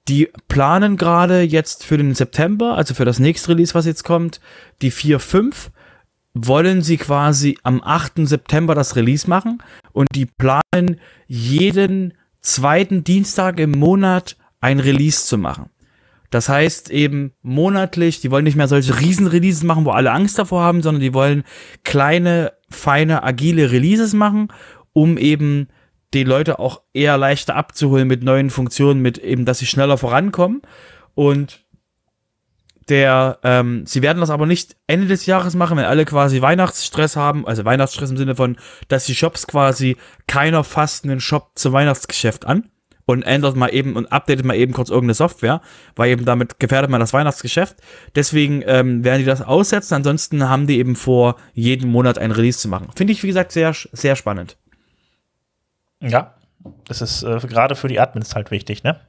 Die planen gerade jetzt für den September, also für das nächste Release, was jetzt kommt, die 4.5 wollen sie quasi am 8. September das Release machen und die planen jeden zweiten Dienstag im Monat ein Release zu machen. Das heißt eben monatlich, die wollen nicht mehr solche Riesen-Releases machen, wo alle Angst davor haben, sondern die wollen kleine, feine, agile Releases machen, um eben die Leute auch eher leichter abzuholen mit neuen Funktionen, mit eben, dass sie schneller vorankommen. Und der, ähm, sie werden das aber nicht Ende des Jahres machen, wenn alle quasi Weihnachtsstress haben, also Weihnachtsstress im Sinne von, dass die Shops quasi, keiner fasst einen Shop zum Weihnachtsgeschäft an und ändert mal eben und updatet mal eben kurz irgendeine Software, weil eben damit gefährdet man das Weihnachtsgeschäft. Deswegen ähm, werden die das aussetzen, ansonsten haben die eben vor, jeden Monat ein Release zu machen. Finde ich, wie gesagt, sehr, sehr spannend. Ja, das ist äh, gerade für die Admins halt wichtig, ne?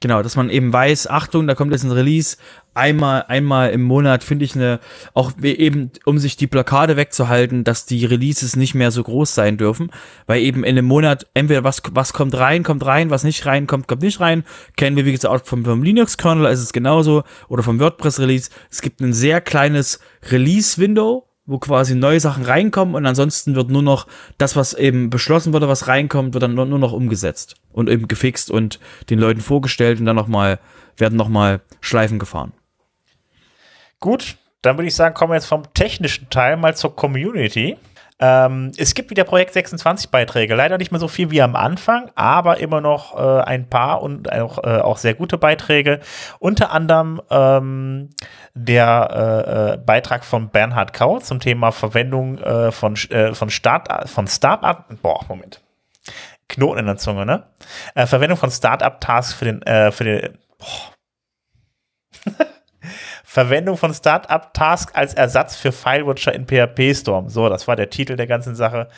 Genau, dass man eben weiß, Achtung, da kommt jetzt ein Release, einmal, einmal im Monat finde ich eine, auch eben, um sich die Blockade wegzuhalten, dass die Releases nicht mehr so groß sein dürfen, weil eben in einem Monat entweder was, was kommt rein, kommt rein, was nicht rein, kommt, kommt nicht rein, kennen wir wie gesagt auch vom, vom Linux-Kernel ist es genauso, oder vom WordPress-Release, es gibt ein sehr kleines Release-Window, wo quasi neue Sachen reinkommen und ansonsten wird nur noch das, was eben beschlossen wurde, was reinkommt, wird dann nur, nur noch umgesetzt und eben gefixt und den Leuten vorgestellt und dann nochmal, werden nochmal Schleifen gefahren. Gut, dann würde ich sagen, kommen wir jetzt vom technischen Teil mal zur Community. Ähm, es gibt wieder Projekt 26 Beiträge, leider nicht mehr so viel wie am Anfang, aber immer noch äh, ein paar und auch, äh, auch sehr gute Beiträge. Unter anderem ähm, der äh, äh, Beitrag von Bernhard Kau zum Thema Verwendung äh, von, äh, von Start von Startup. Boah, Moment. Knoten in der Zunge, ne? Verwendung von Startup-Tasks für den, für den, boah. Verwendung von Startup-Task als Ersatz für FileWatcher in PHP Storm. So, das war der Titel der ganzen Sache.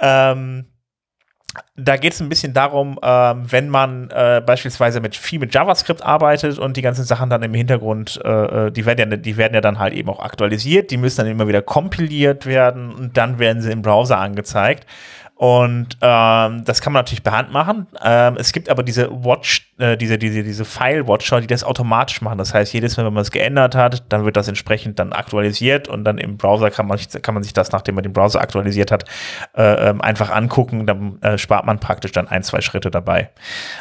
Ähm, da geht es ein bisschen darum, ähm, wenn man äh, beispielsweise mit viel mit JavaScript arbeitet und die ganzen Sachen dann im Hintergrund, äh, äh, die werden ja, die werden ja dann halt eben auch aktualisiert, die müssen dann immer wieder kompiliert werden und dann werden sie im Browser angezeigt. Und ähm, das kann man natürlich per Hand machen. Ähm, es gibt aber diese Watch, äh, diese, diese, diese File-Watcher, die das automatisch machen. Das heißt, jedes Mal, wenn man es geändert hat, dann wird das entsprechend dann aktualisiert und dann im Browser kann man, kann man sich das, nachdem man den Browser aktualisiert hat, äh, ähm, einfach angucken. Dann äh, spart man praktisch dann ein, zwei Schritte dabei.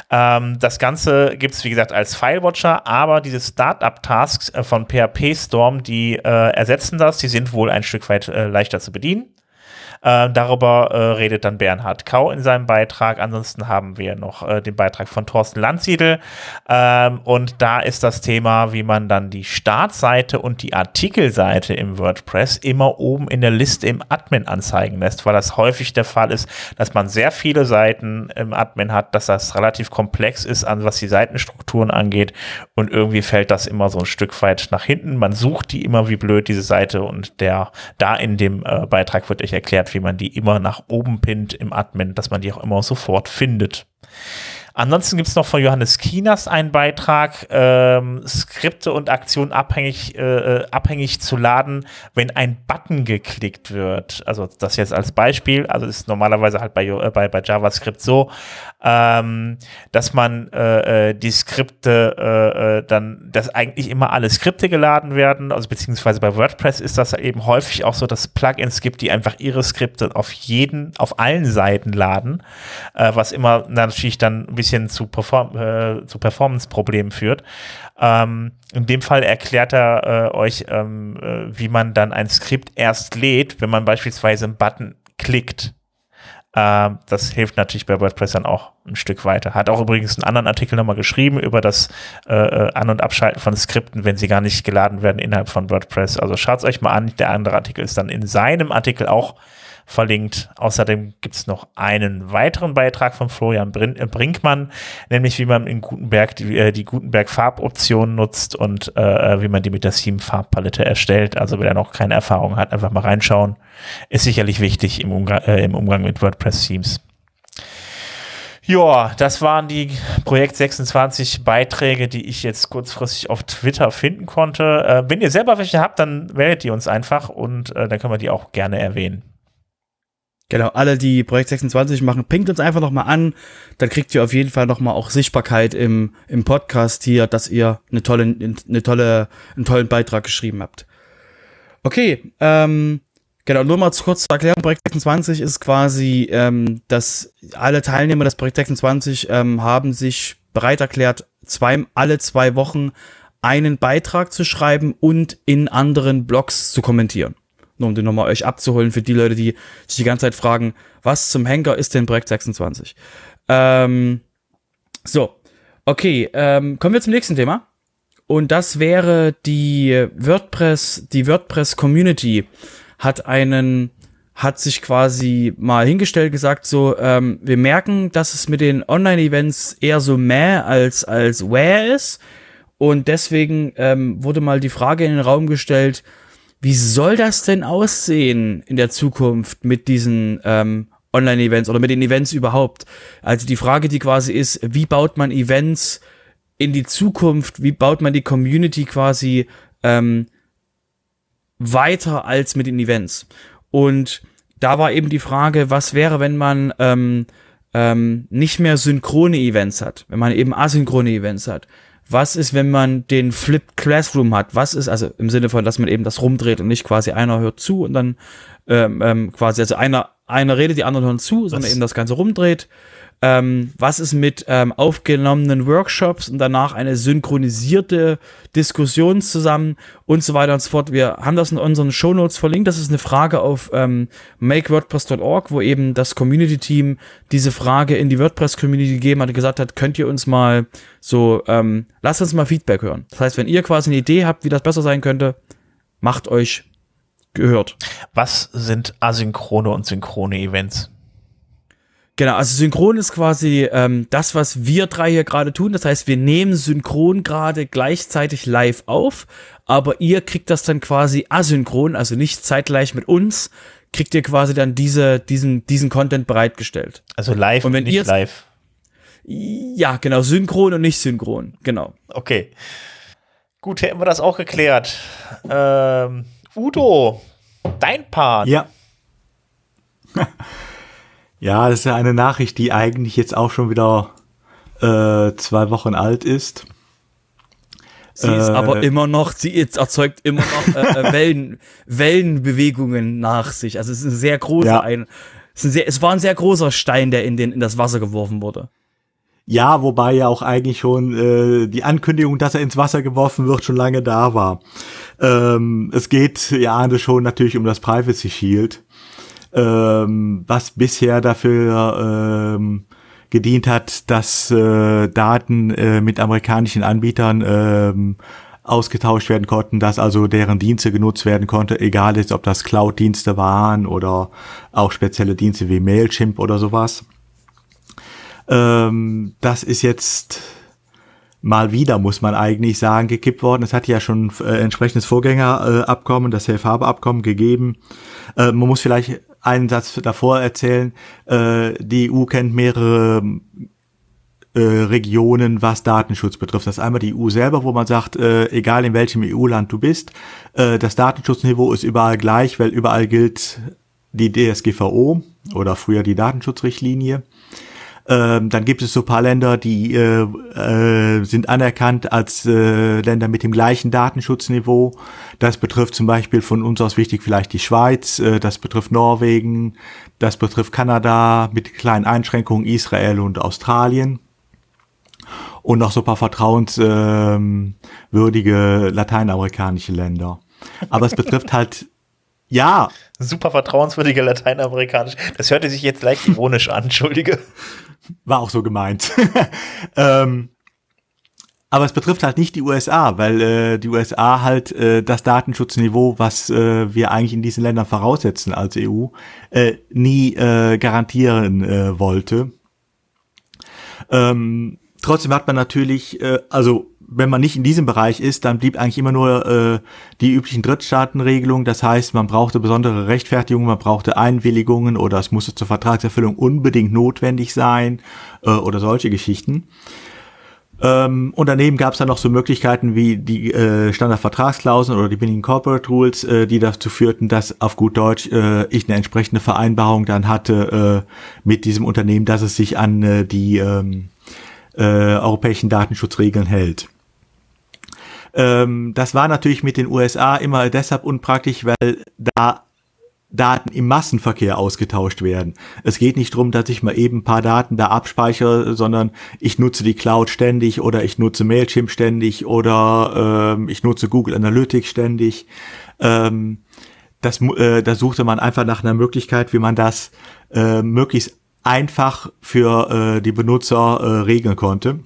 Ähm, das Ganze gibt es, wie gesagt, als File-Watcher, aber diese Startup-Tasks äh, von PHP Storm, die äh, ersetzen das. Die sind wohl ein Stück weit äh, leichter zu bedienen. Äh, darüber äh, redet dann Bernhard Kau in seinem Beitrag. Ansonsten haben wir noch äh, den Beitrag von Thorsten Landsiedel. Ähm, und da ist das Thema, wie man dann die Startseite und die Artikelseite im WordPress immer oben in der Liste im Admin anzeigen lässt, weil das häufig der Fall ist, dass man sehr viele Seiten im Admin hat, dass das relativ komplex ist, an was die Seitenstrukturen angeht. Und irgendwie fällt das immer so ein Stück weit nach hinten. Man sucht die immer wie blöd, diese Seite. Und der da in dem äh, Beitrag wird euch erklärt, wie man die immer nach oben pinnt im Admin, dass man die auch immer sofort findet. Ansonsten gibt es noch von Johannes Kinas einen Beitrag, ähm, Skripte und Aktionen abhängig, äh, äh, abhängig zu laden, wenn ein Button geklickt wird. Also das jetzt als Beispiel, also ist normalerweise halt bei, äh, bei, bei JavaScript so, ähm, dass man äh, äh, die Skripte äh, dann, dass eigentlich immer alle Skripte geladen werden, also beziehungsweise bei WordPress ist das eben häufig auch so, dass Plugins gibt, die einfach ihre Skripte auf jeden, auf allen Seiten laden, was immer natürlich dann bisschen zu, Perform äh, zu Performance-Problemen führt. Ähm, in dem Fall erklärt er äh, euch, ähm, äh, wie man dann ein Skript erst lädt, wenn man beispielsweise einen Button klickt. Ähm, das hilft natürlich bei WordPress dann auch ein Stück weiter. Hat auch übrigens einen anderen Artikel nochmal geschrieben über das äh, äh, An- und Abschalten von Skripten, wenn sie gar nicht geladen werden innerhalb von WordPress. Also schaut es euch mal an. Der andere Artikel ist dann in seinem Artikel auch verlinkt. Außerdem gibt es noch einen weiteren Beitrag von Florian äh, Brinkmann, nämlich wie man in Gutenberg die, äh, die Gutenberg Farboption nutzt und äh, wie man die mit der Theme Farbpalette erstellt. Also wer noch keine Erfahrung hat, einfach mal reinschauen. Ist sicherlich wichtig im Umgang, äh, im Umgang mit WordPress Themes. Ja, das waren die Projekt 26 Beiträge, die ich jetzt kurzfristig auf Twitter finden konnte. Äh, wenn ihr selber welche habt, dann meldet ihr uns einfach und äh, dann können wir die auch gerne erwähnen. Genau, alle, die Projekt 26 machen, pinkt uns einfach nochmal an. Dann kriegt ihr auf jeden Fall nochmal auch Sichtbarkeit im, im Podcast hier, dass ihr eine tolle, eine tolle, einen tollen Beitrag geschrieben habt. Okay, ähm, genau, nur mal kurz zur Erklärung. Projekt 26 ist quasi, ähm, dass alle Teilnehmer des Projekt 26 ähm, haben sich bereit erklärt, zwei, alle zwei Wochen einen Beitrag zu schreiben und in anderen Blogs zu kommentieren nur um den nochmal euch abzuholen für die Leute, die sich die ganze Zeit fragen, was zum Henker ist denn Projekt 26? Ähm, so, okay, ähm, kommen wir zum nächsten Thema. Und das wäre die WordPress, die WordPress Community hat einen, hat sich quasi mal hingestellt, gesagt so, ähm, wir merken, dass es mit den Online-Events eher so mehr als, als where ist. Und deswegen ähm, wurde mal die Frage in den Raum gestellt, wie soll das denn aussehen in der Zukunft mit diesen ähm, Online-Events oder mit den Events überhaupt? Also die Frage, die quasi ist, wie baut man Events in die Zukunft? Wie baut man die Community quasi ähm, weiter als mit den Events? Und da war eben die Frage, was wäre, wenn man ähm, ähm, nicht mehr synchrone Events hat, wenn man eben asynchrone Events hat? Was ist, wenn man den Flipped Classroom hat? Was ist, also im Sinne von, dass man eben das rumdreht und nicht quasi einer hört zu und dann ähm, ähm, quasi, also einer, einer redet, die anderen hören zu, sondern eben das Ganze rumdreht ähm, was ist mit ähm, aufgenommenen Workshops und danach eine synchronisierte Diskussion zusammen und so weiter und so fort. Wir haben das in unseren Shownotes verlinkt. Das ist eine Frage auf ähm, makewordpress.org, wo eben das Community-Team diese Frage in die WordPress-Community gegeben hat und gesagt hat, könnt ihr uns mal so, ähm, lasst uns mal Feedback hören. Das heißt, wenn ihr quasi eine Idee habt, wie das besser sein könnte, macht euch gehört. Was sind asynchrone und synchrone Events? Genau, also synchron ist quasi ähm, das, was wir drei hier gerade tun. Das heißt, wir nehmen synchron gerade gleichzeitig live auf, aber ihr kriegt das dann quasi asynchron, also nicht zeitgleich mit uns, kriegt ihr quasi dann diese, diesen, diesen Content bereitgestellt. Also live Und wenn nicht ihr- live. Ja, genau, synchron und nicht synchron, genau. Okay. Gut, hätten wir das auch geklärt. Ähm, Udo, dein Part. Ja. ja, das ist ja eine Nachricht, die eigentlich jetzt auch schon wieder äh, zwei Wochen alt ist. Sie ist Äh, aber immer noch, sie erzeugt immer noch äh, äh, Wellen, Wellenbewegungen nach sich. Also es ist ein sehr großer, Ja. ein, es, ist ein sehr, es war ein sehr großer Stein, der in, den, in das Wasser geworfen wurde. Ja, wobei ja auch eigentlich schon äh, die Ankündigung, dass er ins Wasser geworfen wird, schon lange da war. Ähm, es geht, es schon, natürlich um das Privacy Shield, ähm, was bisher dafür ähm, gedient hat, dass äh, Daten äh, mit amerikanischen Anbietern ähm, ausgetauscht werden konnten, dass also deren Dienste genutzt werden konnte, egal jetzt, ob das Cloud-Dienste waren oder auch spezielle Dienste wie Mailchimp oder sowas. Ähm, das ist jetzt mal wieder, muss man eigentlich sagen, gekippt worden. Es hat ja schon äh, entsprechendes Vorgängerabkommen, das Safe Harbor Abkommen gegeben. Äh, man muss vielleicht einen Satz davor erzählen. Äh, die EU kennt mehrere äh, Regionen, was Datenschutz betrifft. Das ist einmal die EU selber, wo man sagt, äh, egal in welchem EU-Land du bist, äh, das Datenschutzniveau ist überall gleich, weil überall gilt die DSGVO oder früher die Datenschutzrichtlinie. Ähm, dann gibt es so ein paar Länder, die äh, äh, sind anerkannt als äh, Länder mit dem gleichen Datenschutzniveau. Das betrifft zum Beispiel von uns aus wichtig vielleicht die Schweiz, äh, das betrifft Norwegen, das betrifft Kanada mit kleinen Einschränkungen, Israel und Australien. Und noch so ein paar vertrauenswürdige ähm, lateinamerikanische Länder. Aber es betrifft halt, ja, Super vertrauenswürdige Lateinamerikanisch. Das hörte sich jetzt leicht ironisch an, entschuldige. War auch so gemeint. ähm, aber es betrifft halt nicht die USA, weil äh, die USA halt äh, das Datenschutzniveau, was äh, wir eigentlich in diesen Ländern voraussetzen als EU, äh, nie äh, garantieren äh, wollte. Ähm, trotzdem hat man natürlich, äh, also wenn man nicht in diesem Bereich ist, dann blieb eigentlich immer nur äh, die üblichen Drittstaatenregelungen. Das heißt, man brauchte besondere Rechtfertigungen, man brauchte Einwilligungen oder es musste zur Vertragserfüllung unbedingt notwendig sein äh, oder solche Geschichten. Ähm, und daneben gab es dann noch so Möglichkeiten wie die äh, Standardvertragsklauseln oder die Binding Corporate Rules, äh, die dazu führten, dass auf gut Deutsch äh, ich eine entsprechende Vereinbarung dann hatte äh, mit diesem Unternehmen, dass es sich an äh, die ähm, äh, europäischen Datenschutzregeln hält. Ähm, das war natürlich mit den USA immer deshalb unpraktisch, weil da Daten im Massenverkehr ausgetauscht werden. Es geht nicht darum, dass ich mal eben ein paar Daten da abspeichere, sondern ich nutze die Cloud ständig oder ich nutze Mailchimp ständig oder ähm, ich nutze Google Analytics ständig. Ähm, das, äh, da suchte man einfach nach einer Möglichkeit, wie man das äh, möglichst einfach für äh, die Benutzer äh, regeln konnte.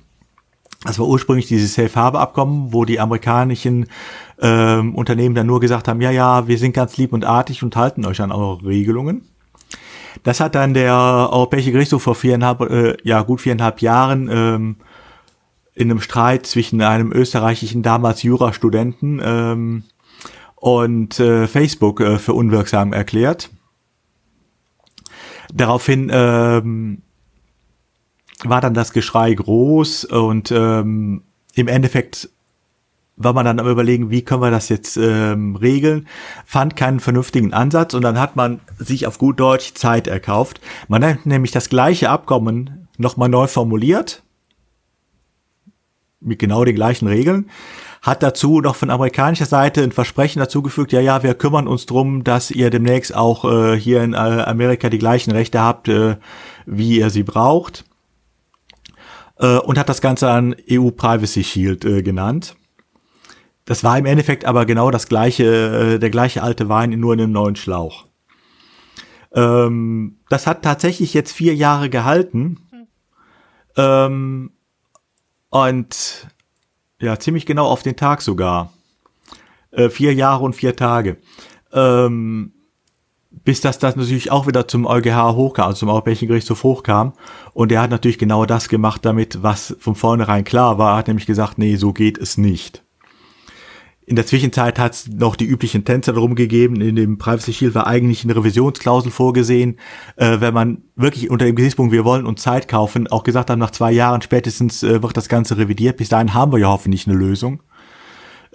Das war ursprünglich dieses Safe Harbor Abkommen, wo die amerikanischen ähm, Unternehmen dann nur gesagt haben, ja, ja, wir sind ganz lieb und artig und halten euch an eure Regelungen. Das hat dann der Europäische Gerichtshof vor viereinhalb, äh, ja, gut viereinhalb Jahren ähm, in einem Streit zwischen einem österreichischen damals Jurastudenten ähm, und äh, Facebook äh, für unwirksam erklärt. Daraufhin ähm, war dann das Geschrei groß und ähm, im Endeffekt war man dann am überlegen, wie können wir das jetzt ähm, regeln, fand keinen vernünftigen Ansatz und dann hat man sich auf gut Deutsch Zeit erkauft. Man hat nämlich das gleiche Abkommen nochmal neu formuliert, mit genau den gleichen Regeln, hat dazu noch von amerikanischer Seite ein Versprechen dazugefügt, ja, ja, wir kümmern uns drum, dass ihr demnächst auch äh, hier in äh, Amerika die gleichen Rechte habt, äh, wie ihr sie braucht. Äh, und hat das Ganze an EU Privacy Shield äh, genannt. Das war im Endeffekt aber genau das gleiche, äh, der gleiche alte Wein, nur in einem neuen Schlauch. Ähm, das hat tatsächlich jetzt vier Jahre gehalten. Ähm, und ja, ziemlich genau auf den Tag sogar. Äh, vier Jahre und vier Tage. Ähm, bis das, das natürlich auch wieder zum EuGH hochkam, also zum Europäischen Gerichtshof hochkam. Und er hat natürlich genau das gemacht damit, was von vornherein klar war. Er hat nämlich gesagt, nee, so geht es nicht. in der Zwischenzeit hat es noch die üblichen Tänzer darum gegeben. In dem Privacy Shield war eigentlich eine Revisionsklausel vorgesehen, äh, wenn man wirklich unter dem Gesichtspunkt, wir wollen uns Zeit kaufen, auch gesagt hat, nach zwei Jahren spätestens äh, wird das Ganze revidiert. Bis dahin haben wir ja hoffentlich eine Lösung.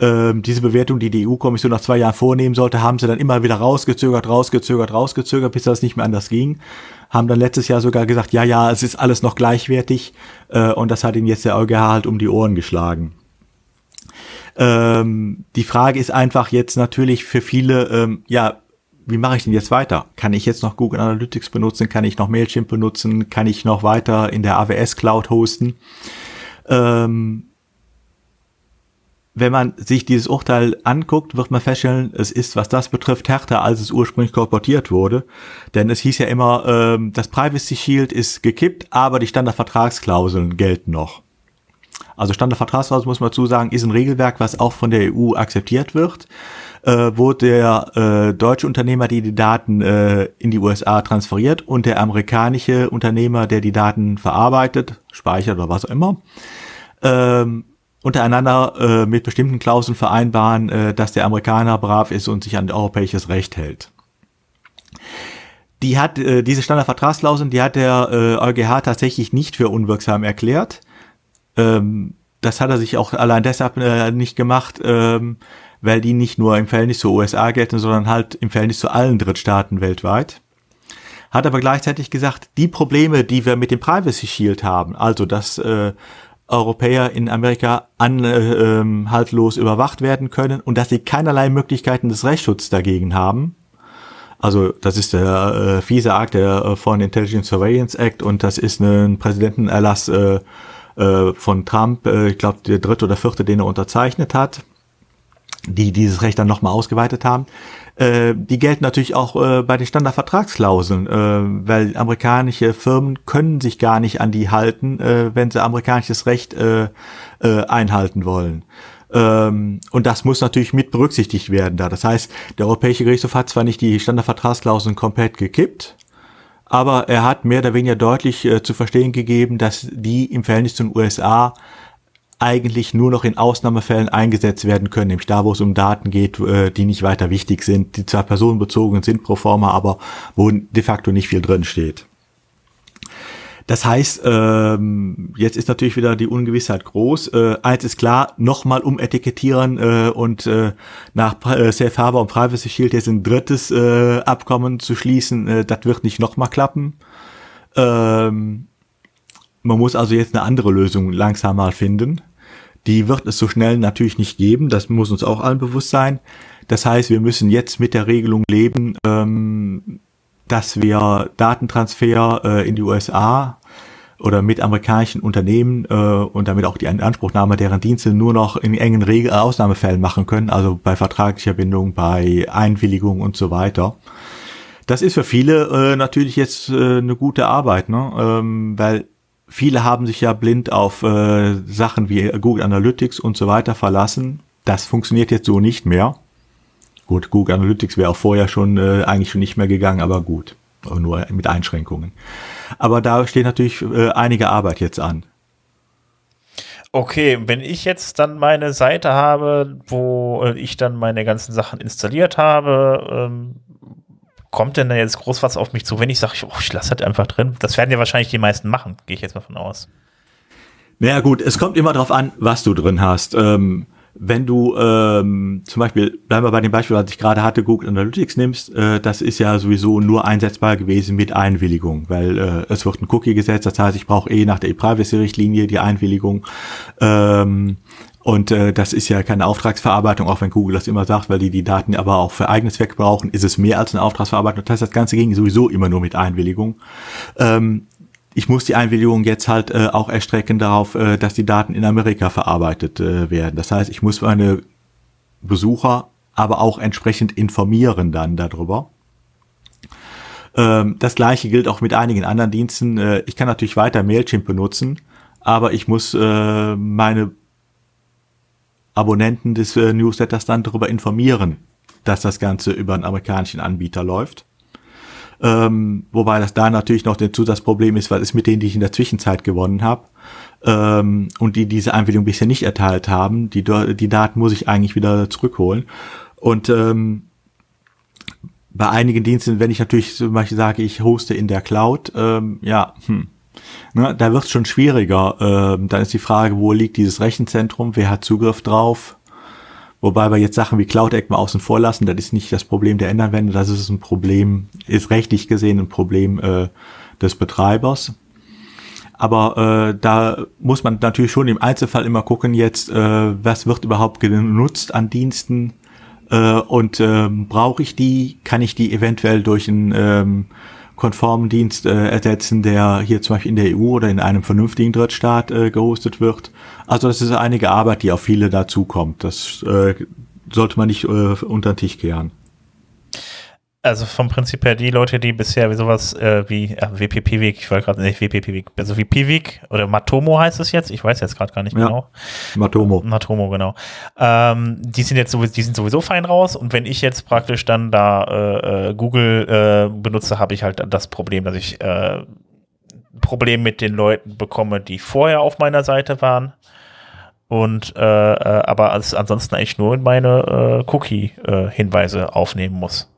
Ähm, diese Bewertung, die die EU-Kommission nach zwei Jahren vornehmen sollte, haben sie dann immer wieder rausgezögert, rausgezögert, rausgezögert, bis das nicht mehr anders ging. Haben dann letztes Jahr sogar gesagt, ja, ja, es ist alles noch gleichwertig. Äh, und das hat ihnen jetzt der EuGH halt um die Ohren geschlagen. Ähm, die Frage ist einfach jetzt natürlich für viele, ähm, ja, wie mache ich denn jetzt weiter? Kann ich jetzt noch Google Analytics benutzen? Kann ich noch Mailchimp benutzen? Kann ich noch weiter in der AWS Cloud hosten? Ähm, wenn man sich dieses Urteil anguckt, wird man feststellen, es ist, was das betrifft, härter, als es ursprünglich kolportiert wurde. Denn es hieß ja immer, ähm, das Privacy Shield ist gekippt, aber die Standardvertragsklauseln gelten noch. Also Standardvertragsklausel muss man dazu sagen, ist ein Regelwerk, was auch von der EU akzeptiert wird, äh, wo der äh, deutsche Unternehmer, die die Daten äh, in die USA transferiert und der amerikanische Unternehmer, der die Daten verarbeitet, speichert oder was auch immer, ähm, untereinander äh, mit bestimmten Klauseln vereinbaren, äh, dass der Amerikaner brav ist und sich an europäisches Recht hält. Die hat äh, diese Standardvertragsklauseln, die hat der äh, EuGH tatsächlich nicht für unwirksam erklärt. Ähm, das hat er sich auch allein deshalb äh, nicht gemacht, ähm, weil die nicht nur im Verhältnis zur USA gelten, sondern halt im Verhältnis zu allen Drittstaaten weltweit. Hat aber gleichzeitig gesagt, die Probleme, die wir mit dem Privacy Shield haben, also dass äh, Europäer in Amerika anhaltlos äh, ähm, überwacht werden können und dass sie keinerlei Möglichkeiten des Rechtsschutzes dagegen haben. Also das ist der äh, fiese Akt der äh, Foreign Intelligence Surveillance Act und das ist ein Präsidentenerlass äh, äh, von Trump, äh, ich glaube der dritte oder vierte, den er unterzeichnet hat, die dieses Recht dann nochmal ausgeweitet haben. Äh, die gelten natürlich auch äh, bei den Standardvertragsklauseln, äh, weil amerikanische Firmen können sich gar nicht an die halten, äh, wenn sie amerikanisches Recht äh, äh, einhalten wollen. Ähm, und das muss natürlich mit berücksichtigt werden da. Das heißt, der Europäische Gerichtshof hat zwar nicht die Standardvertragsklauseln komplett gekippt, aber er hat mehr oder weniger deutlich äh, zu verstehen gegeben, dass die im Verhältnis zu den USA eigentlich nur noch in Ausnahmefällen eingesetzt werden können, nämlich da, wo es um Daten geht, äh, die nicht weiter wichtig sind, die zwar personenbezogen sind pro forma, aber wo de facto nicht viel drin steht. Das heißt, ähm, jetzt ist natürlich wieder die Ungewissheit groß. Äh, eins ist klar, nochmal umetikettieren äh, und äh, nach äh, Safe Harbor und Privacy Shield jetzt ein drittes äh, Abkommen zu schließen, äh, das wird nicht nochmal klappen. Ähm, man muss also jetzt eine andere Lösung langsam mal finden. Die wird es so schnell natürlich nicht geben, das muss uns auch allen bewusst sein. Das heißt, wir müssen jetzt mit der Regelung leben, ähm, dass wir Datentransfer äh, in die USA oder mit amerikanischen Unternehmen äh, und damit auch die Anspruchnahme deren Dienste nur noch in engen Regel Ausnahmefällen machen können, also bei vertraglicher Bindung, bei Einwilligung und so weiter. Das ist für viele äh, natürlich jetzt äh, eine gute Arbeit, ne? ähm, weil viele haben sich ja blind auf äh, Sachen wie Google Analytics und so weiter verlassen. Das funktioniert jetzt so nicht mehr. Gut, Google Analytics wäre auch vorher schon äh, eigentlich schon nicht mehr gegangen, aber gut nur mit Einschränkungen. Aber da steht natürlich äh, einige Arbeit jetzt an. Okay, wenn ich jetzt dann meine Seite habe, wo äh, ich dann meine ganzen Sachen installiert habe, ähm, kommt denn da jetzt groß was auf mich zu, wenn ich sage, oh, ich lasse das einfach drin? Das werden ja wahrscheinlich die meisten machen, gehe ich jetzt mal von aus. Naja gut, es kommt immer darauf an, was du drin hast. Ähm, wenn du ähm, zum Beispiel, bleiben wir bei dem Beispiel, was ich gerade hatte, Google Analytics nimmst, äh, das ist ja sowieso nur einsetzbar gewesen mit Einwilligung, weil äh, es wird ein Cookie gesetzt, das heißt, ich brauche eh nach der E-Privacy-Richtlinie die Einwilligung. Ähm, und äh, das ist ja keine Auftragsverarbeitung, auch wenn Google das immer sagt, weil die die Daten aber auch für eigene Zwecke brauchen, ist es mehr als eine Auftragsverarbeitung. Das heißt, das Ganze ging sowieso immer nur mit Einwilligung. Ähm, ich muss die Einwilligung jetzt halt äh, auch erstrecken darauf, äh, dass die Daten in Amerika verarbeitet äh, werden. Das heißt, ich muss meine Besucher aber auch entsprechend informieren dann darüber. Ähm, das gleiche gilt auch mit einigen anderen Diensten. Äh, ich kann natürlich weiter Mailchimp benutzen, aber ich muss äh, meine Abonnenten des äh, Newsletters dann darüber informieren, dass das Ganze über einen amerikanischen Anbieter läuft. Ähm, wobei das da natürlich noch der Zusatzproblem ist, was ist mit denen, die ich in der Zwischenzeit gewonnen habe ähm, und die diese Einwilligung bisher nicht erteilt haben. Die, die Daten muss ich eigentlich wieder zurückholen. Und ähm, bei einigen Diensten, wenn ich natürlich zum Beispiel sage, ich hoste in der Cloud, ähm, ja, hm, ne, da wird es schon schwieriger. Ähm, dann ist die Frage, wo liegt dieses Rechenzentrum, wer hat Zugriff drauf? Wobei wir jetzt Sachen wie Cloud Act mal außen vor lassen, das ist nicht das Problem der Endanwender, das ist ein Problem, ist rechtlich gesehen ein Problem äh, des Betreibers. Aber äh, da muss man natürlich schon im Einzelfall immer gucken jetzt, äh, was wird überhaupt genutzt an Diensten äh, und äh, brauche ich die, kann ich die eventuell durch einen ähm, konformen Dienst äh, ersetzen, der hier zum Beispiel in der EU oder in einem vernünftigen Drittstaat äh, gehostet wird. Also das ist einige Arbeit, die auf viele dazukommt. Das äh, sollte man nicht äh, unter den Tisch kehren. Also vom Prinzip her die Leute, die bisher wie sowas äh, wie äh, WP-Piwik, ich wollte gerade nicht WP-Piwik, also wie Piwik oder Matomo heißt es jetzt, ich weiß jetzt gerade gar nicht ja, genau. Matomo. Matomo, genau. Ähm, die sind jetzt sowieso, die sind sowieso fein raus und wenn ich jetzt praktisch dann da äh, äh Google äh, benutze, habe ich halt das Problem, dass ich äh, Problem mit den Leuten bekomme, die vorher auf meiner Seite waren und äh, äh, aber als, ansonsten eigentlich nur in meine äh, Cookie-Hinweise äh, aufnehmen muss.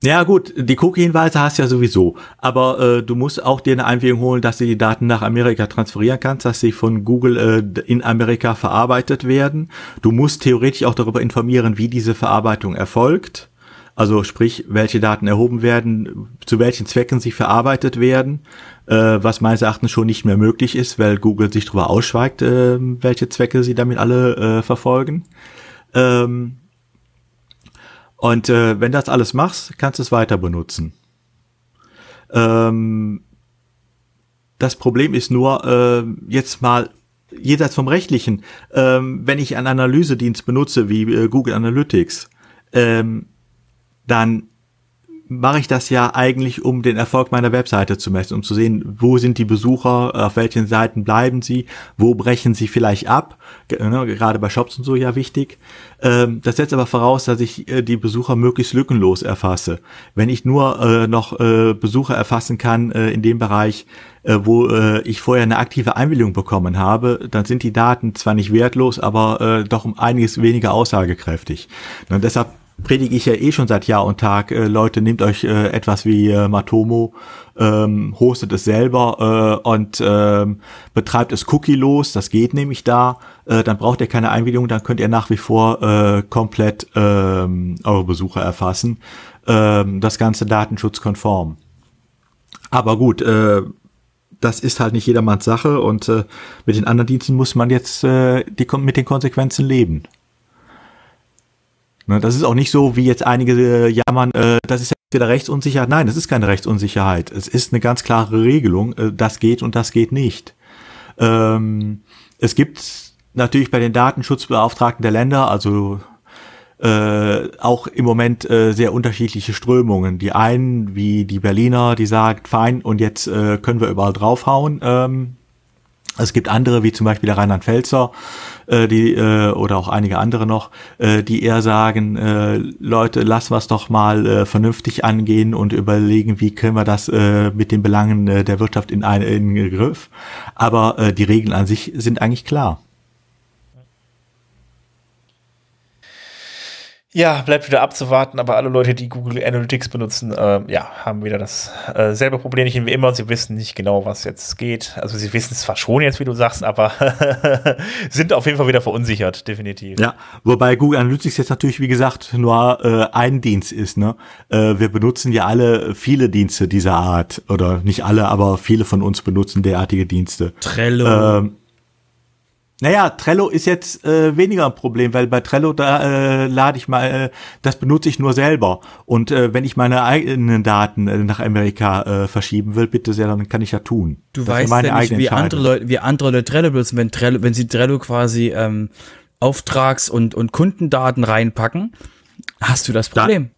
Ja gut, die Cookie-Hinweise hast du ja sowieso, aber äh, du musst auch dir eine Einwilligung holen, dass du die Daten nach Amerika transferieren kannst, dass sie von Google äh, in Amerika verarbeitet werden. Du musst theoretisch auch darüber informieren, wie diese Verarbeitung erfolgt. Also sprich, welche Daten erhoben werden, zu welchen Zwecken sie verarbeitet werden, äh, was meines Erachtens schon nicht mehr möglich ist, weil Google sich darüber ausschweigt, äh, welche Zwecke sie damit alle äh, verfolgen. Ähm, und äh, wenn das alles machst, kannst du es weiter benutzen. Ähm, das Problem ist nur, äh, jetzt mal jenseits vom Rechtlichen, ähm, wenn ich einen Analysedienst benutze wie äh, Google Analytics, ähm, dann mache ich das ja eigentlich, um den Erfolg meiner Webseite zu messen, um zu sehen, wo sind die Besucher, auf welchen Seiten bleiben sie, wo brechen sie vielleicht ab, ne, gerade bei Shops und so ja wichtig. Ähm, das setzt aber voraus, dass ich äh, die Besucher möglichst lückenlos erfasse. Wenn ich nur äh, noch äh, Besucher erfassen kann in dem Bereich, wo ich vorher eine aktive Einwilligung bekommen habe, dann sind die Daten zwar nicht wertlos, aber doch um einiges weniger aussagekräftig. Und deshalb predige ich ja eh schon seit Jahr und Tag, äh, Leute, nehmt euch äh, etwas wie äh, Matomo, ähm, hostet es selber äh, und ähm, betreibt es cookie-los, das geht nämlich da, äh, dann braucht ihr keine Einwilligung, dann könnt ihr nach wie vor äh, komplett ähm, eure Besucher erfassen. Ähm, das Ganze datenschutzkonform. Aber gut, äh, das ist halt nicht jedermanns Sache und äh, mit den anderen Diensten muss man jetzt äh, die, mit den Konsequenzen leben. Ne, das ist auch nicht so, wie jetzt einige äh, jammern, äh, das ist ja wieder Rechtsunsicherheit. Nein, das ist keine Rechtsunsicherheit. Es ist eine ganz klare Regelung, äh, das geht und das geht nicht. Ähm, es gibt natürlich bei den Datenschutzbeauftragten der Länder, also äh, auch im Moment äh, sehr unterschiedliche Strömungen. Die einen, wie die Berliner, die sagt, fein, und jetzt äh, können wir überall draufhauen. Ähm, es gibt andere, wie zum Beispiel der Rheinland-Pfälzer, äh, die äh, oder auch einige andere noch, äh, die eher sagen, äh, Leute, lassen wir es doch mal äh, vernünftig angehen und überlegen, wie können wir das äh, mit den Belangen äh, der Wirtschaft in einen Griff. Aber äh, die Regeln an sich sind eigentlich klar. Ja, bleibt wieder abzuwarten, aber alle Leute, die Google Analytics benutzen, äh, ja, haben wieder das äh, selbe Problemchen wie immer. Sie wissen nicht genau, was jetzt geht. Also sie wissen es zwar schon jetzt, wie du sagst, aber sind auf jeden Fall wieder verunsichert, definitiv. Ja, wobei Google Analytics jetzt natürlich, wie gesagt, nur äh, ein Dienst ist. Ne? Äh, wir benutzen ja alle viele Dienste dieser Art. Oder nicht alle, aber viele von uns benutzen derartige Dienste. Trello. Ähm, naja, Trello ist jetzt äh, weniger ein Problem, weil bei Trello da äh, lade ich mal, äh, das benutze ich nur selber. Und äh, wenn ich meine eigenen Daten äh, nach Amerika äh, verschieben will, bitte sehr, dann kann ich ja tun. Du das weißt ja nicht, wie andere Leute, wie andere Leute Trello benutzen, wenn Trello, wenn sie Trello quasi ähm, Auftrags- und und Kundendaten reinpacken, hast du das Problem.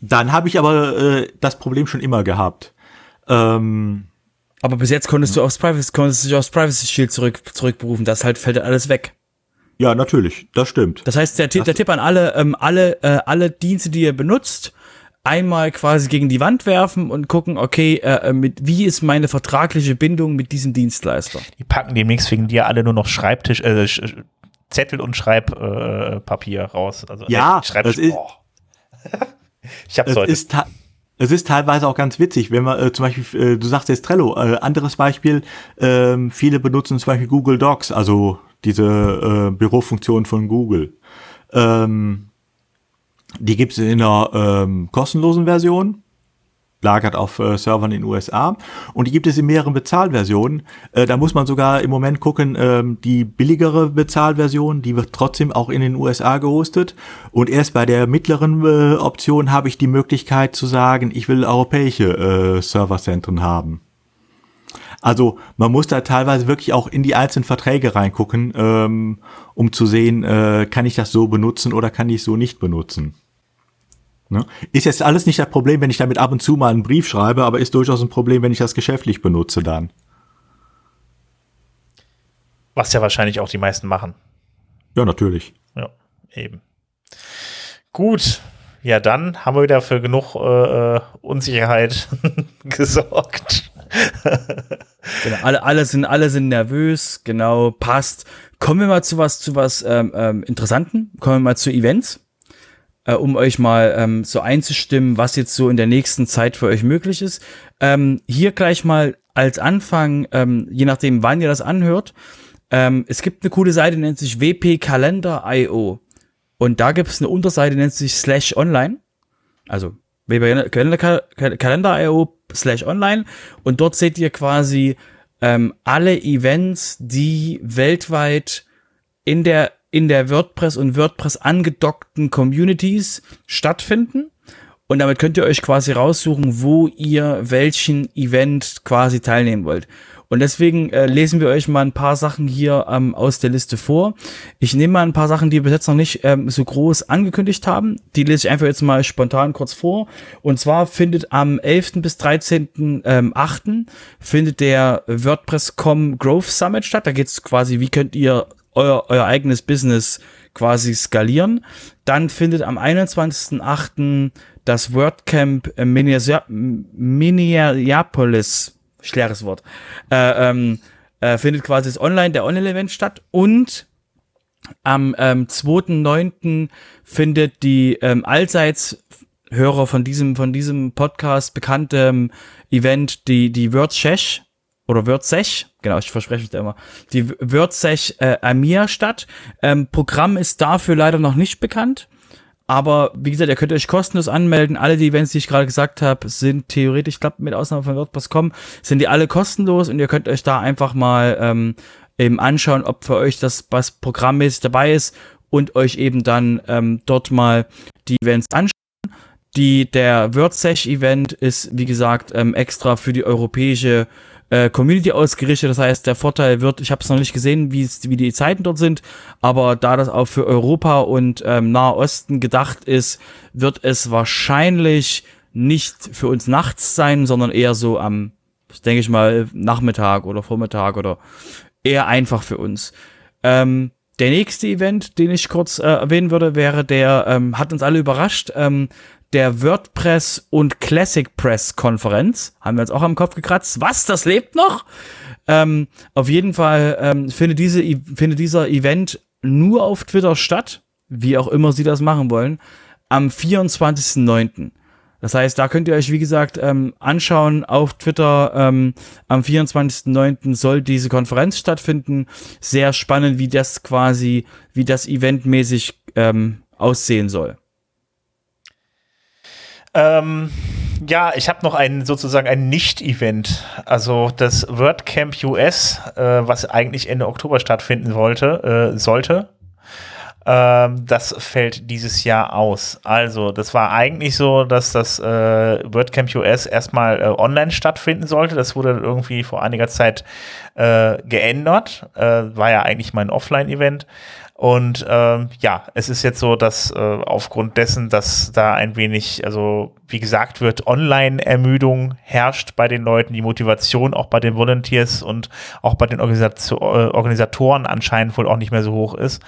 Dann, dann habe ich aber äh, das Problem schon immer gehabt. Ähm, aber bis jetzt konntest du aufs Privacy, konntest du dich aufs Privacy Shield zurück, zurückberufen. Das halt fällt alles weg. Ja, natürlich, das stimmt. Das heißt, der, der Tipp an alle, ähm, alle, äh, alle Dienste, die ihr benutzt, einmal quasi gegen die Wand werfen und gucken, okay, äh, mit, wie ist meine vertragliche Bindung mit diesem Dienstleister? Die packen demnächst wegen dir alle nur noch Schreibtisch, äh, Zettel und Schreibpapier äh, raus. Also ja, Schreibtisch. Das ist, oh. ich hab's es heute. Ist es ist teilweise auch ganz witzig, wenn man äh, zum Beispiel, äh, du sagst jetzt Trello, äh, anderes Beispiel, äh, viele benutzen zum Beispiel Google Docs, also diese äh, Bürofunktion von Google. Ähm, die gibt es in einer ähm, kostenlosen Version lagert auf äh, Servern in den USA. Und die gibt es in mehreren Bezahlversionen. Äh, da muss man sogar im Moment gucken, ähm, die billigere Bezahlversion, die wird trotzdem auch in den USA gehostet. Und erst bei der mittleren äh, Option habe ich die Möglichkeit zu sagen, ich will europäische äh, Serverzentren haben. Also man muss da teilweise wirklich auch in die einzelnen Verträge reingucken, ähm, um zu sehen, äh, kann ich das so benutzen oder kann ich es so nicht benutzen. Ne? Ist jetzt alles nicht das Problem, wenn ich damit ab und zu mal einen Brief schreibe, aber ist durchaus ein Problem, wenn ich das geschäftlich benutze dann. Was ja wahrscheinlich auch die meisten machen. Ja, natürlich. Ja, eben. Gut, ja, dann haben wir wieder für genug äh, äh Unsicherheit gesorgt. genau, alle, alle, sind, alle sind nervös, genau, passt. Kommen wir mal zu was, zu was ähm, ähm, Interessanten. Kommen wir mal zu Events äh, um euch mal ähm, so einzustimmen, was jetzt so in der nächsten Zeit für euch möglich ist. Ähm, hier gleich mal als Anfang, ähm, je nachdem, wann ihr das anhört. Ähm, es gibt eine coole Seite, nennt sich wpkalender.io. Und da gibt es eine Unterseite, nennt sich slash online. Also wpkalender.io slash online. Und dort seht ihr quasi ähm, alle Events, die weltweit in der in der WordPress und WordPress angedockten Communities stattfinden. Und damit könnt ihr euch quasi raussuchen, wo ihr welchen Event quasi teilnehmen wollt. Und deswegen äh, lesen wir euch mal ein paar Sachen hier ähm, aus der Liste vor. Ich nehme mal ein paar Sachen, die wir bis jetzt noch nicht ähm, so groß angekündigt haben. Die lese ich einfach jetzt mal spontan kurz vor. Und zwar findet am 11. bis 13.8. Ähm, 8. findet der WordPress.com Growth Summit statt. Da geht es quasi, wie könnt ihr euer, euer eigenes Business quasi skalieren. Dann findet am 21.08. das WordCamp Minneapolis, schweres Wort, äh, ähm, äh, findet quasi das Online, der Online-Event statt und am ähm, 2.9. findet die ähm, allseits Hörer von diesem, von diesem Podcast bekannte ähm, Event, die, die WordSesh oder WordSech, genau, ich verspreche mich da immer, die WordSech äh, Amir statt. Ähm, Programm ist dafür leider noch nicht bekannt. Aber wie gesagt, ihr könnt euch kostenlos anmelden. Alle die Events, die ich gerade gesagt habe, sind theoretisch, ich glaube, mit Ausnahme von WordPress.com, sind die alle kostenlos und ihr könnt euch da einfach mal ähm, eben anschauen, ob für euch das was programmmäßig dabei ist und euch eben dann ähm, dort mal die Events anschauen. Die, der WordSech-Event ist, wie gesagt, ähm, extra für die europäische äh, Community ausgerichtet. Das heißt, der Vorteil wird, ich habe es noch nicht gesehen, wie die Zeiten dort sind, aber da das auch für Europa und ähm, Nahe Osten gedacht ist, wird es wahrscheinlich nicht für uns nachts sein, sondern eher so am, denke ich mal, Nachmittag oder Vormittag oder eher einfach für uns. Ähm, der nächste Event, den ich kurz äh, erwähnen würde, wäre der, ähm, hat uns alle überrascht, ähm, der WordPress und Classic Press Konferenz. Haben wir uns auch am Kopf gekratzt. Was? Das lebt noch? Ähm, auf jeden Fall ähm, findet, diese, findet dieser Event nur auf Twitter statt, wie auch immer sie das machen wollen, am 24.09. Das heißt, da könnt ihr euch, wie gesagt, ähm, anschauen auf Twitter. Ähm, am 24.09. soll diese Konferenz stattfinden. Sehr spannend, wie das quasi, wie das eventmäßig ähm, aussehen soll. Ähm, ja, ich habe noch ein sozusagen ein Nicht-Event. Also das WordCamp US, äh, was eigentlich Ende Oktober stattfinden wollte, äh, sollte. Ähm, das fällt dieses Jahr aus. Also, das war eigentlich so, dass das äh, WordCamp US erstmal äh, online stattfinden sollte. Das wurde irgendwie vor einiger Zeit äh, geändert. Äh, war ja eigentlich mein Offline-Event. Und ähm, ja, es ist jetzt so, dass äh, aufgrund dessen, dass da ein wenig, also wie gesagt wird, Online-Ermüdung herrscht bei den Leuten, die Motivation auch bei den Volunteers und auch bei den Organisation, äh, Organisatoren anscheinend wohl auch nicht mehr so hoch ist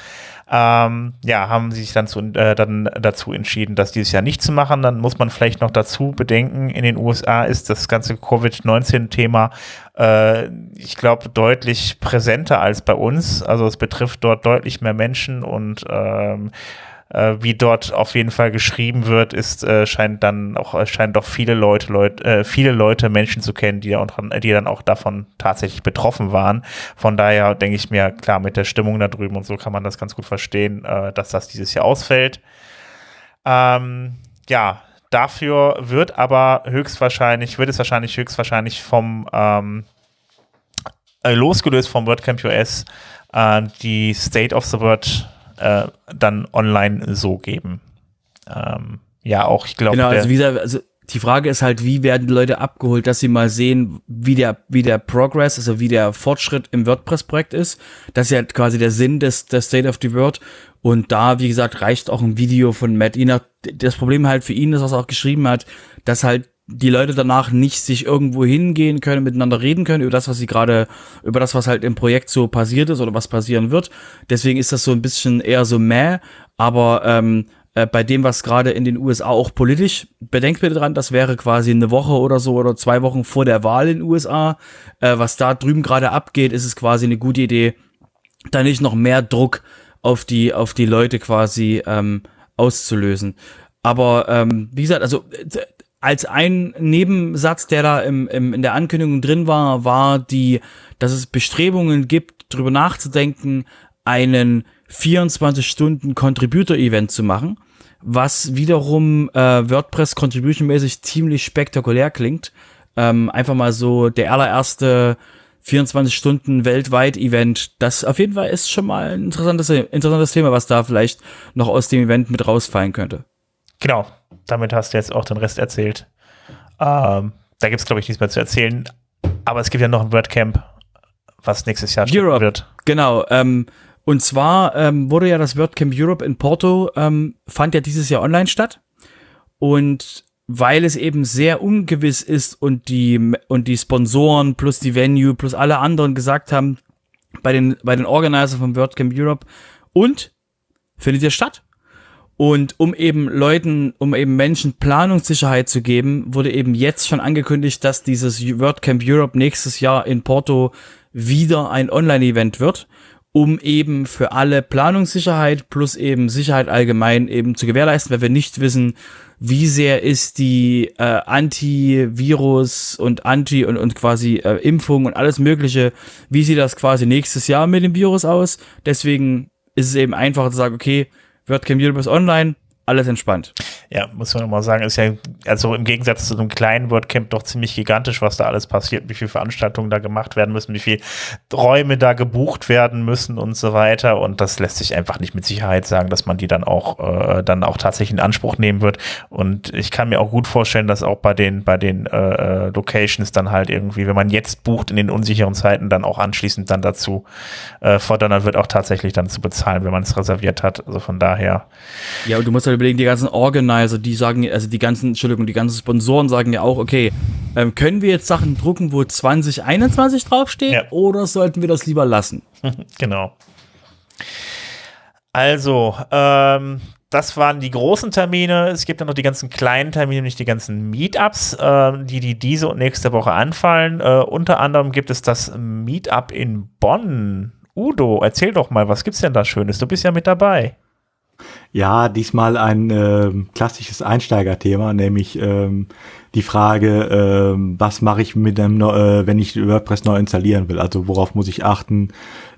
ähm, ja, haben sie sich dann, zu, äh, dann dazu entschieden, das dieses Jahr nicht zu machen. Dann muss man vielleicht noch dazu bedenken, in den USA ist das ganze Covid-19-Thema, äh, ich glaube, deutlich präsenter als bei uns. Also es betrifft dort deutlich mehr Menschen und ähm, äh, wie dort auf jeden Fall geschrieben wird, ist äh, scheint dann auch scheint doch viele Leute, Leute äh, viele Leute Menschen zu kennen, die, auch, die dann auch davon tatsächlich betroffen waren. Von daher denke ich mir klar mit der Stimmung da drüben und so kann man das ganz gut verstehen, äh, dass das dieses Jahr ausfällt. Ähm, ja, dafür wird aber höchstwahrscheinlich wird es wahrscheinlich höchstwahrscheinlich vom ähm, äh, losgelöst vom WordCamp US äh, die State of the Word äh, dann online so geben. Ähm, ja, auch ich glaube. Genau, also wie gesagt, also die Frage ist halt, wie werden die Leute abgeholt, dass sie mal sehen, wie der, wie der Progress, also wie der Fortschritt im WordPress-Projekt ist. Das ist ja quasi der Sinn des, des State of the Word. Und da, wie gesagt, reicht auch ein Video von Matt Enoch. Das Problem halt für ihn ist, was er auch geschrieben hat, dass halt die Leute danach nicht sich irgendwo hingehen können, miteinander reden können über das, was sie gerade, über das, was halt im Projekt so passiert ist oder was passieren wird. Deswegen ist das so ein bisschen eher so meh, aber ähm, äh, bei dem, was gerade in den USA auch politisch, bedenkt bitte dran, das wäre quasi eine Woche oder so oder zwei Wochen vor der Wahl in den USA. Äh, was da drüben gerade abgeht, ist es quasi eine gute Idee, da nicht noch mehr Druck auf die, auf die Leute quasi ähm, auszulösen. Aber ähm, wie gesagt, also als ein Nebensatz, der da im, im, in der Ankündigung drin war, war die, dass es Bestrebungen gibt, darüber nachzudenken, einen 24-Stunden-Contributor-Event zu machen, was wiederum äh, WordPress Contribution-mäßig ziemlich spektakulär klingt. Ähm, einfach mal so der allererste 24 Stunden weltweit Event. Das auf jeden Fall ist schon mal ein interessantes, interessantes Thema, was da vielleicht noch aus dem Event mit rausfallen könnte. Genau, damit hast du jetzt auch den Rest erzählt. Ähm, da gibt es, glaube ich, nichts mehr zu erzählen. Aber es gibt ja noch ein WordCamp, was nächstes Jahr Europe, wird. Genau. Ähm, und zwar ähm, wurde ja das WordCamp Europe in Porto, ähm, fand ja dieses Jahr online statt. Und weil es eben sehr ungewiss ist und die, und die Sponsoren plus die Venue plus alle anderen gesagt haben, bei den, bei den Organizer vom WordCamp Europe und findet ihr statt? Und um eben Leuten, um eben Menschen Planungssicherheit zu geben, wurde eben jetzt schon angekündigt, dass dieses WordCamp Europe nächstes Jahr in Porto wieder ein Online-Event wird, um eben für alle Planungssicherheit plus eben Sicherheit allgemein eben zu gewährleisten, weil wir nicht wissen, wie sehr ist die äh, Antivirus und Anti und, und quasi äh, Impfung und alles Mögliche, wie sieht das quasi nächstes Jahr mit dem Virus aus. Deswegen ist es eben einfacher zu sagen, okay, WordCamp Universe Online, alles entspannt. Ja, muss man nochmal sagen, ist ja, also im Gegensatz zu einem kleinen WordCamp doch ziemlich gigantisch, was da alles passiert, wie viele Veranstaltungen da gemacht werden müssen, wie viele Räume da gebucht werden müssen und so weiter. Und das lässt sich einfach nicht mit Sicherheit sagen, dass man die dann auch, äh, dann auch tatsächlich in Anspruch nehmen wird. Und ich kann mir auch gut vorstellen, dass auch bei den, bei den äh, äh Locations dann halt irgendwie, wenn man jetzt bucht in den unsicheren Zeiten, dann auch anschließend dann dazu äh, fordern wird, auch tatsächlich dann zu bezahlen, wenn man es reserviert hat. Also von daher. Ja, und du musst halt überlegen, die ganzen Organizer, die sagen, also die ganzen, Entschuldigung, die ganzen Sponsoren sagen ja auch, okay, ähm, können wir jetzt Sachen drucken, wo 2021 draufsteht, ja. oder sollten wir das lieber lassen? genau. Also, ähm, das waren die großen Termine. Es gibt dann noch die ganzen kleinen Termine, nicht die ganzen Meetups, äh, die, die diese und nächste Woche anfallen. Äh, unter anderem gibt es das Meetup in Bonn. Udo, erzähl doch mal, was gibt's denn da Schönes? Du bist ja mit dabei. Ja, diesmal ein äh, klassisches Einsteigerthema, nämlich ähm, die Frage, äh, was mache ich mit dem, äh, wenn ich WordPress neu installieren will? Also worauf muss ich achten?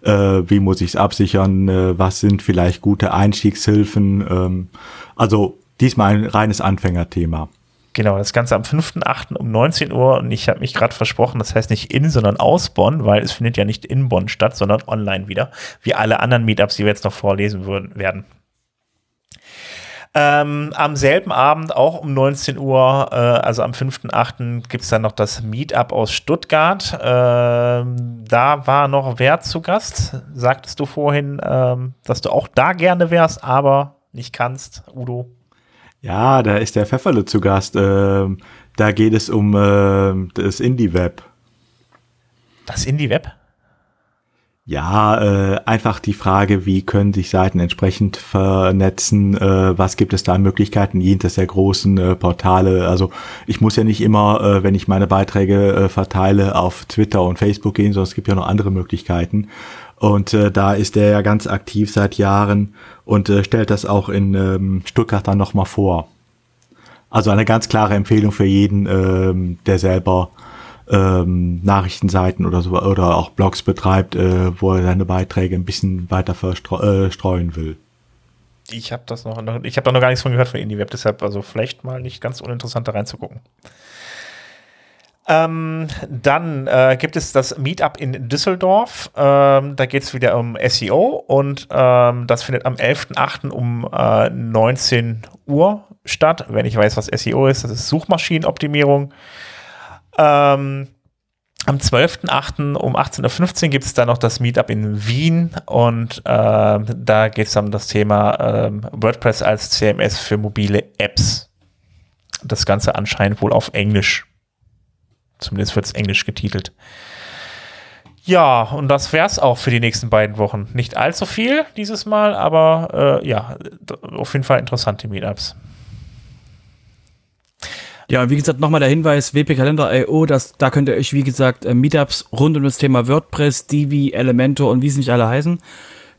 Äh, wie muss ich es absichern? Äh, was sind vielleicht gute Einstiegshilfen? Ähm, also diesmal ein reines Anfängerthema. Genau, das Ganze am 5.8. um 19 Uhr und ich habe mich gerade versprochen, das heißt nicht in, sondern aus Bonn, weil es findet ja nicht in Bonn statt, sondern online wieder, wie alle anderen Meetups, die wir jetzt noch vorlesen würden, werden. Ähm, am selben Abend, auch um 19 Uhr, äh, also am 5.8., gibt es dann noch das Meetup aus Stuttgart. Ähm, da war noch wer zu Gast. Sagtest du vorhin, ähm, dass du auch da gerne wärst, aber nicht kannst, Udo? Ja, da ist der Pfefferle zu Gast. Ähm, da geht es um äh, das Indie-Web. Das Indie-Web? Ja, äh, einfach die Frage, wie können sich Seiten entsprechend vernetzen, äh, was gibt es da an Möglichkeiten jenseits der großen äh, Portale. Also ich muss ja nicht immer, äh, wenn ich meine Beiträge äh, verteile, auf Twitter und Facebook gehen, sondern es gibt ja noch andere Möglichkeiten. Und äh, da ist er ja ganz aktiv seit Jahren und äh, stellt das auch in ähm, Stuttgart dann nochmal vor. Also eine ganz klare Empfehlung für jeden, ähm, der selber ähm, Nachrichtenseiten oder so oder auch Blogs betreibt, äh, wo er seine Beiträge ein bisschen weiter verstreuen äh, will. Ich habe das noch, ich habe da noch gar nichts von gehört von IndieWeb, deshalb also vielleicht mal nicht ganz uninteressant da reinzugucken. Ähm, dann äh, gibt es das Meetup in Düsseldorf. Ähm, da geht es wieder um SEO und ähm, das findet am 11.08. um äh, 19 Uhr statt. Wenn ich weiß, was SEO ist, das ist Suchmaschinenoptimierung. Ähm, am 12.08. um 18.15 Uhr gibt es dann noch das Meetup in Wien und äh, da geht es um das Thema äh, WordPress als CMS für mobile Apps. Das Ganze anscheinend wohl auf Englisch. Zumindest wird es Englisch getitelt. Ja, und das wäre es auch für die nächsten beiden Wochen. Nicht allzu viel dieses Mal, aber äh, ja, auf jeden Fall interessante Meetups. Ja, wie gesagt, nochmal der Hinweis, wpkalender.io, das, da könnt ihr euch, wie gesagt, äh, Meetups rund um das Thema WordPress, Divi, Elementor und wie sie nicht alle heißen,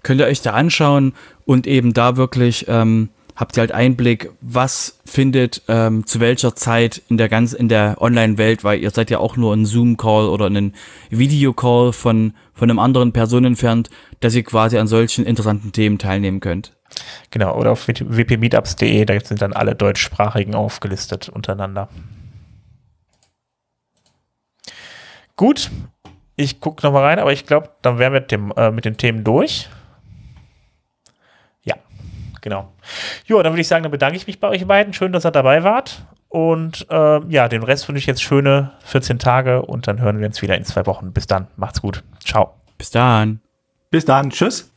könnt ihr euch da anschauen und eben da wirklich ähm, habt ihr halt Einblick, was findet ähm, zu welcher Zeit in der ganz in der Online-Welt, weil ihr seid ja auch nur ein Zoom-Call oder ein Video-Call von von einem anderen Person entfernt, dass ihr quasi an solchen interessanten Themen teilnehmen könnt. Genau, oder auf wpmeetups.de, da sind dann alle deutschsprachigen aufgelistet untereinander. Gut, ich gucke nochmal rein, aber ich glaube, dann wären wir mit, dem, äh, mit den Themen durch. Ja, genau. Jo, dann würde ich sagen, dann bedanke ich mich bei euch beiden. Schön, dass ihr dabei wart. Und äh, ja, den Rest wünsche ich jetzt schöne 14 Tage und dann hören wir uns wieder in zwei Wochen. Bis dann. Macht's gut. Ciao. Bis dann. Bis dann. Tschüss.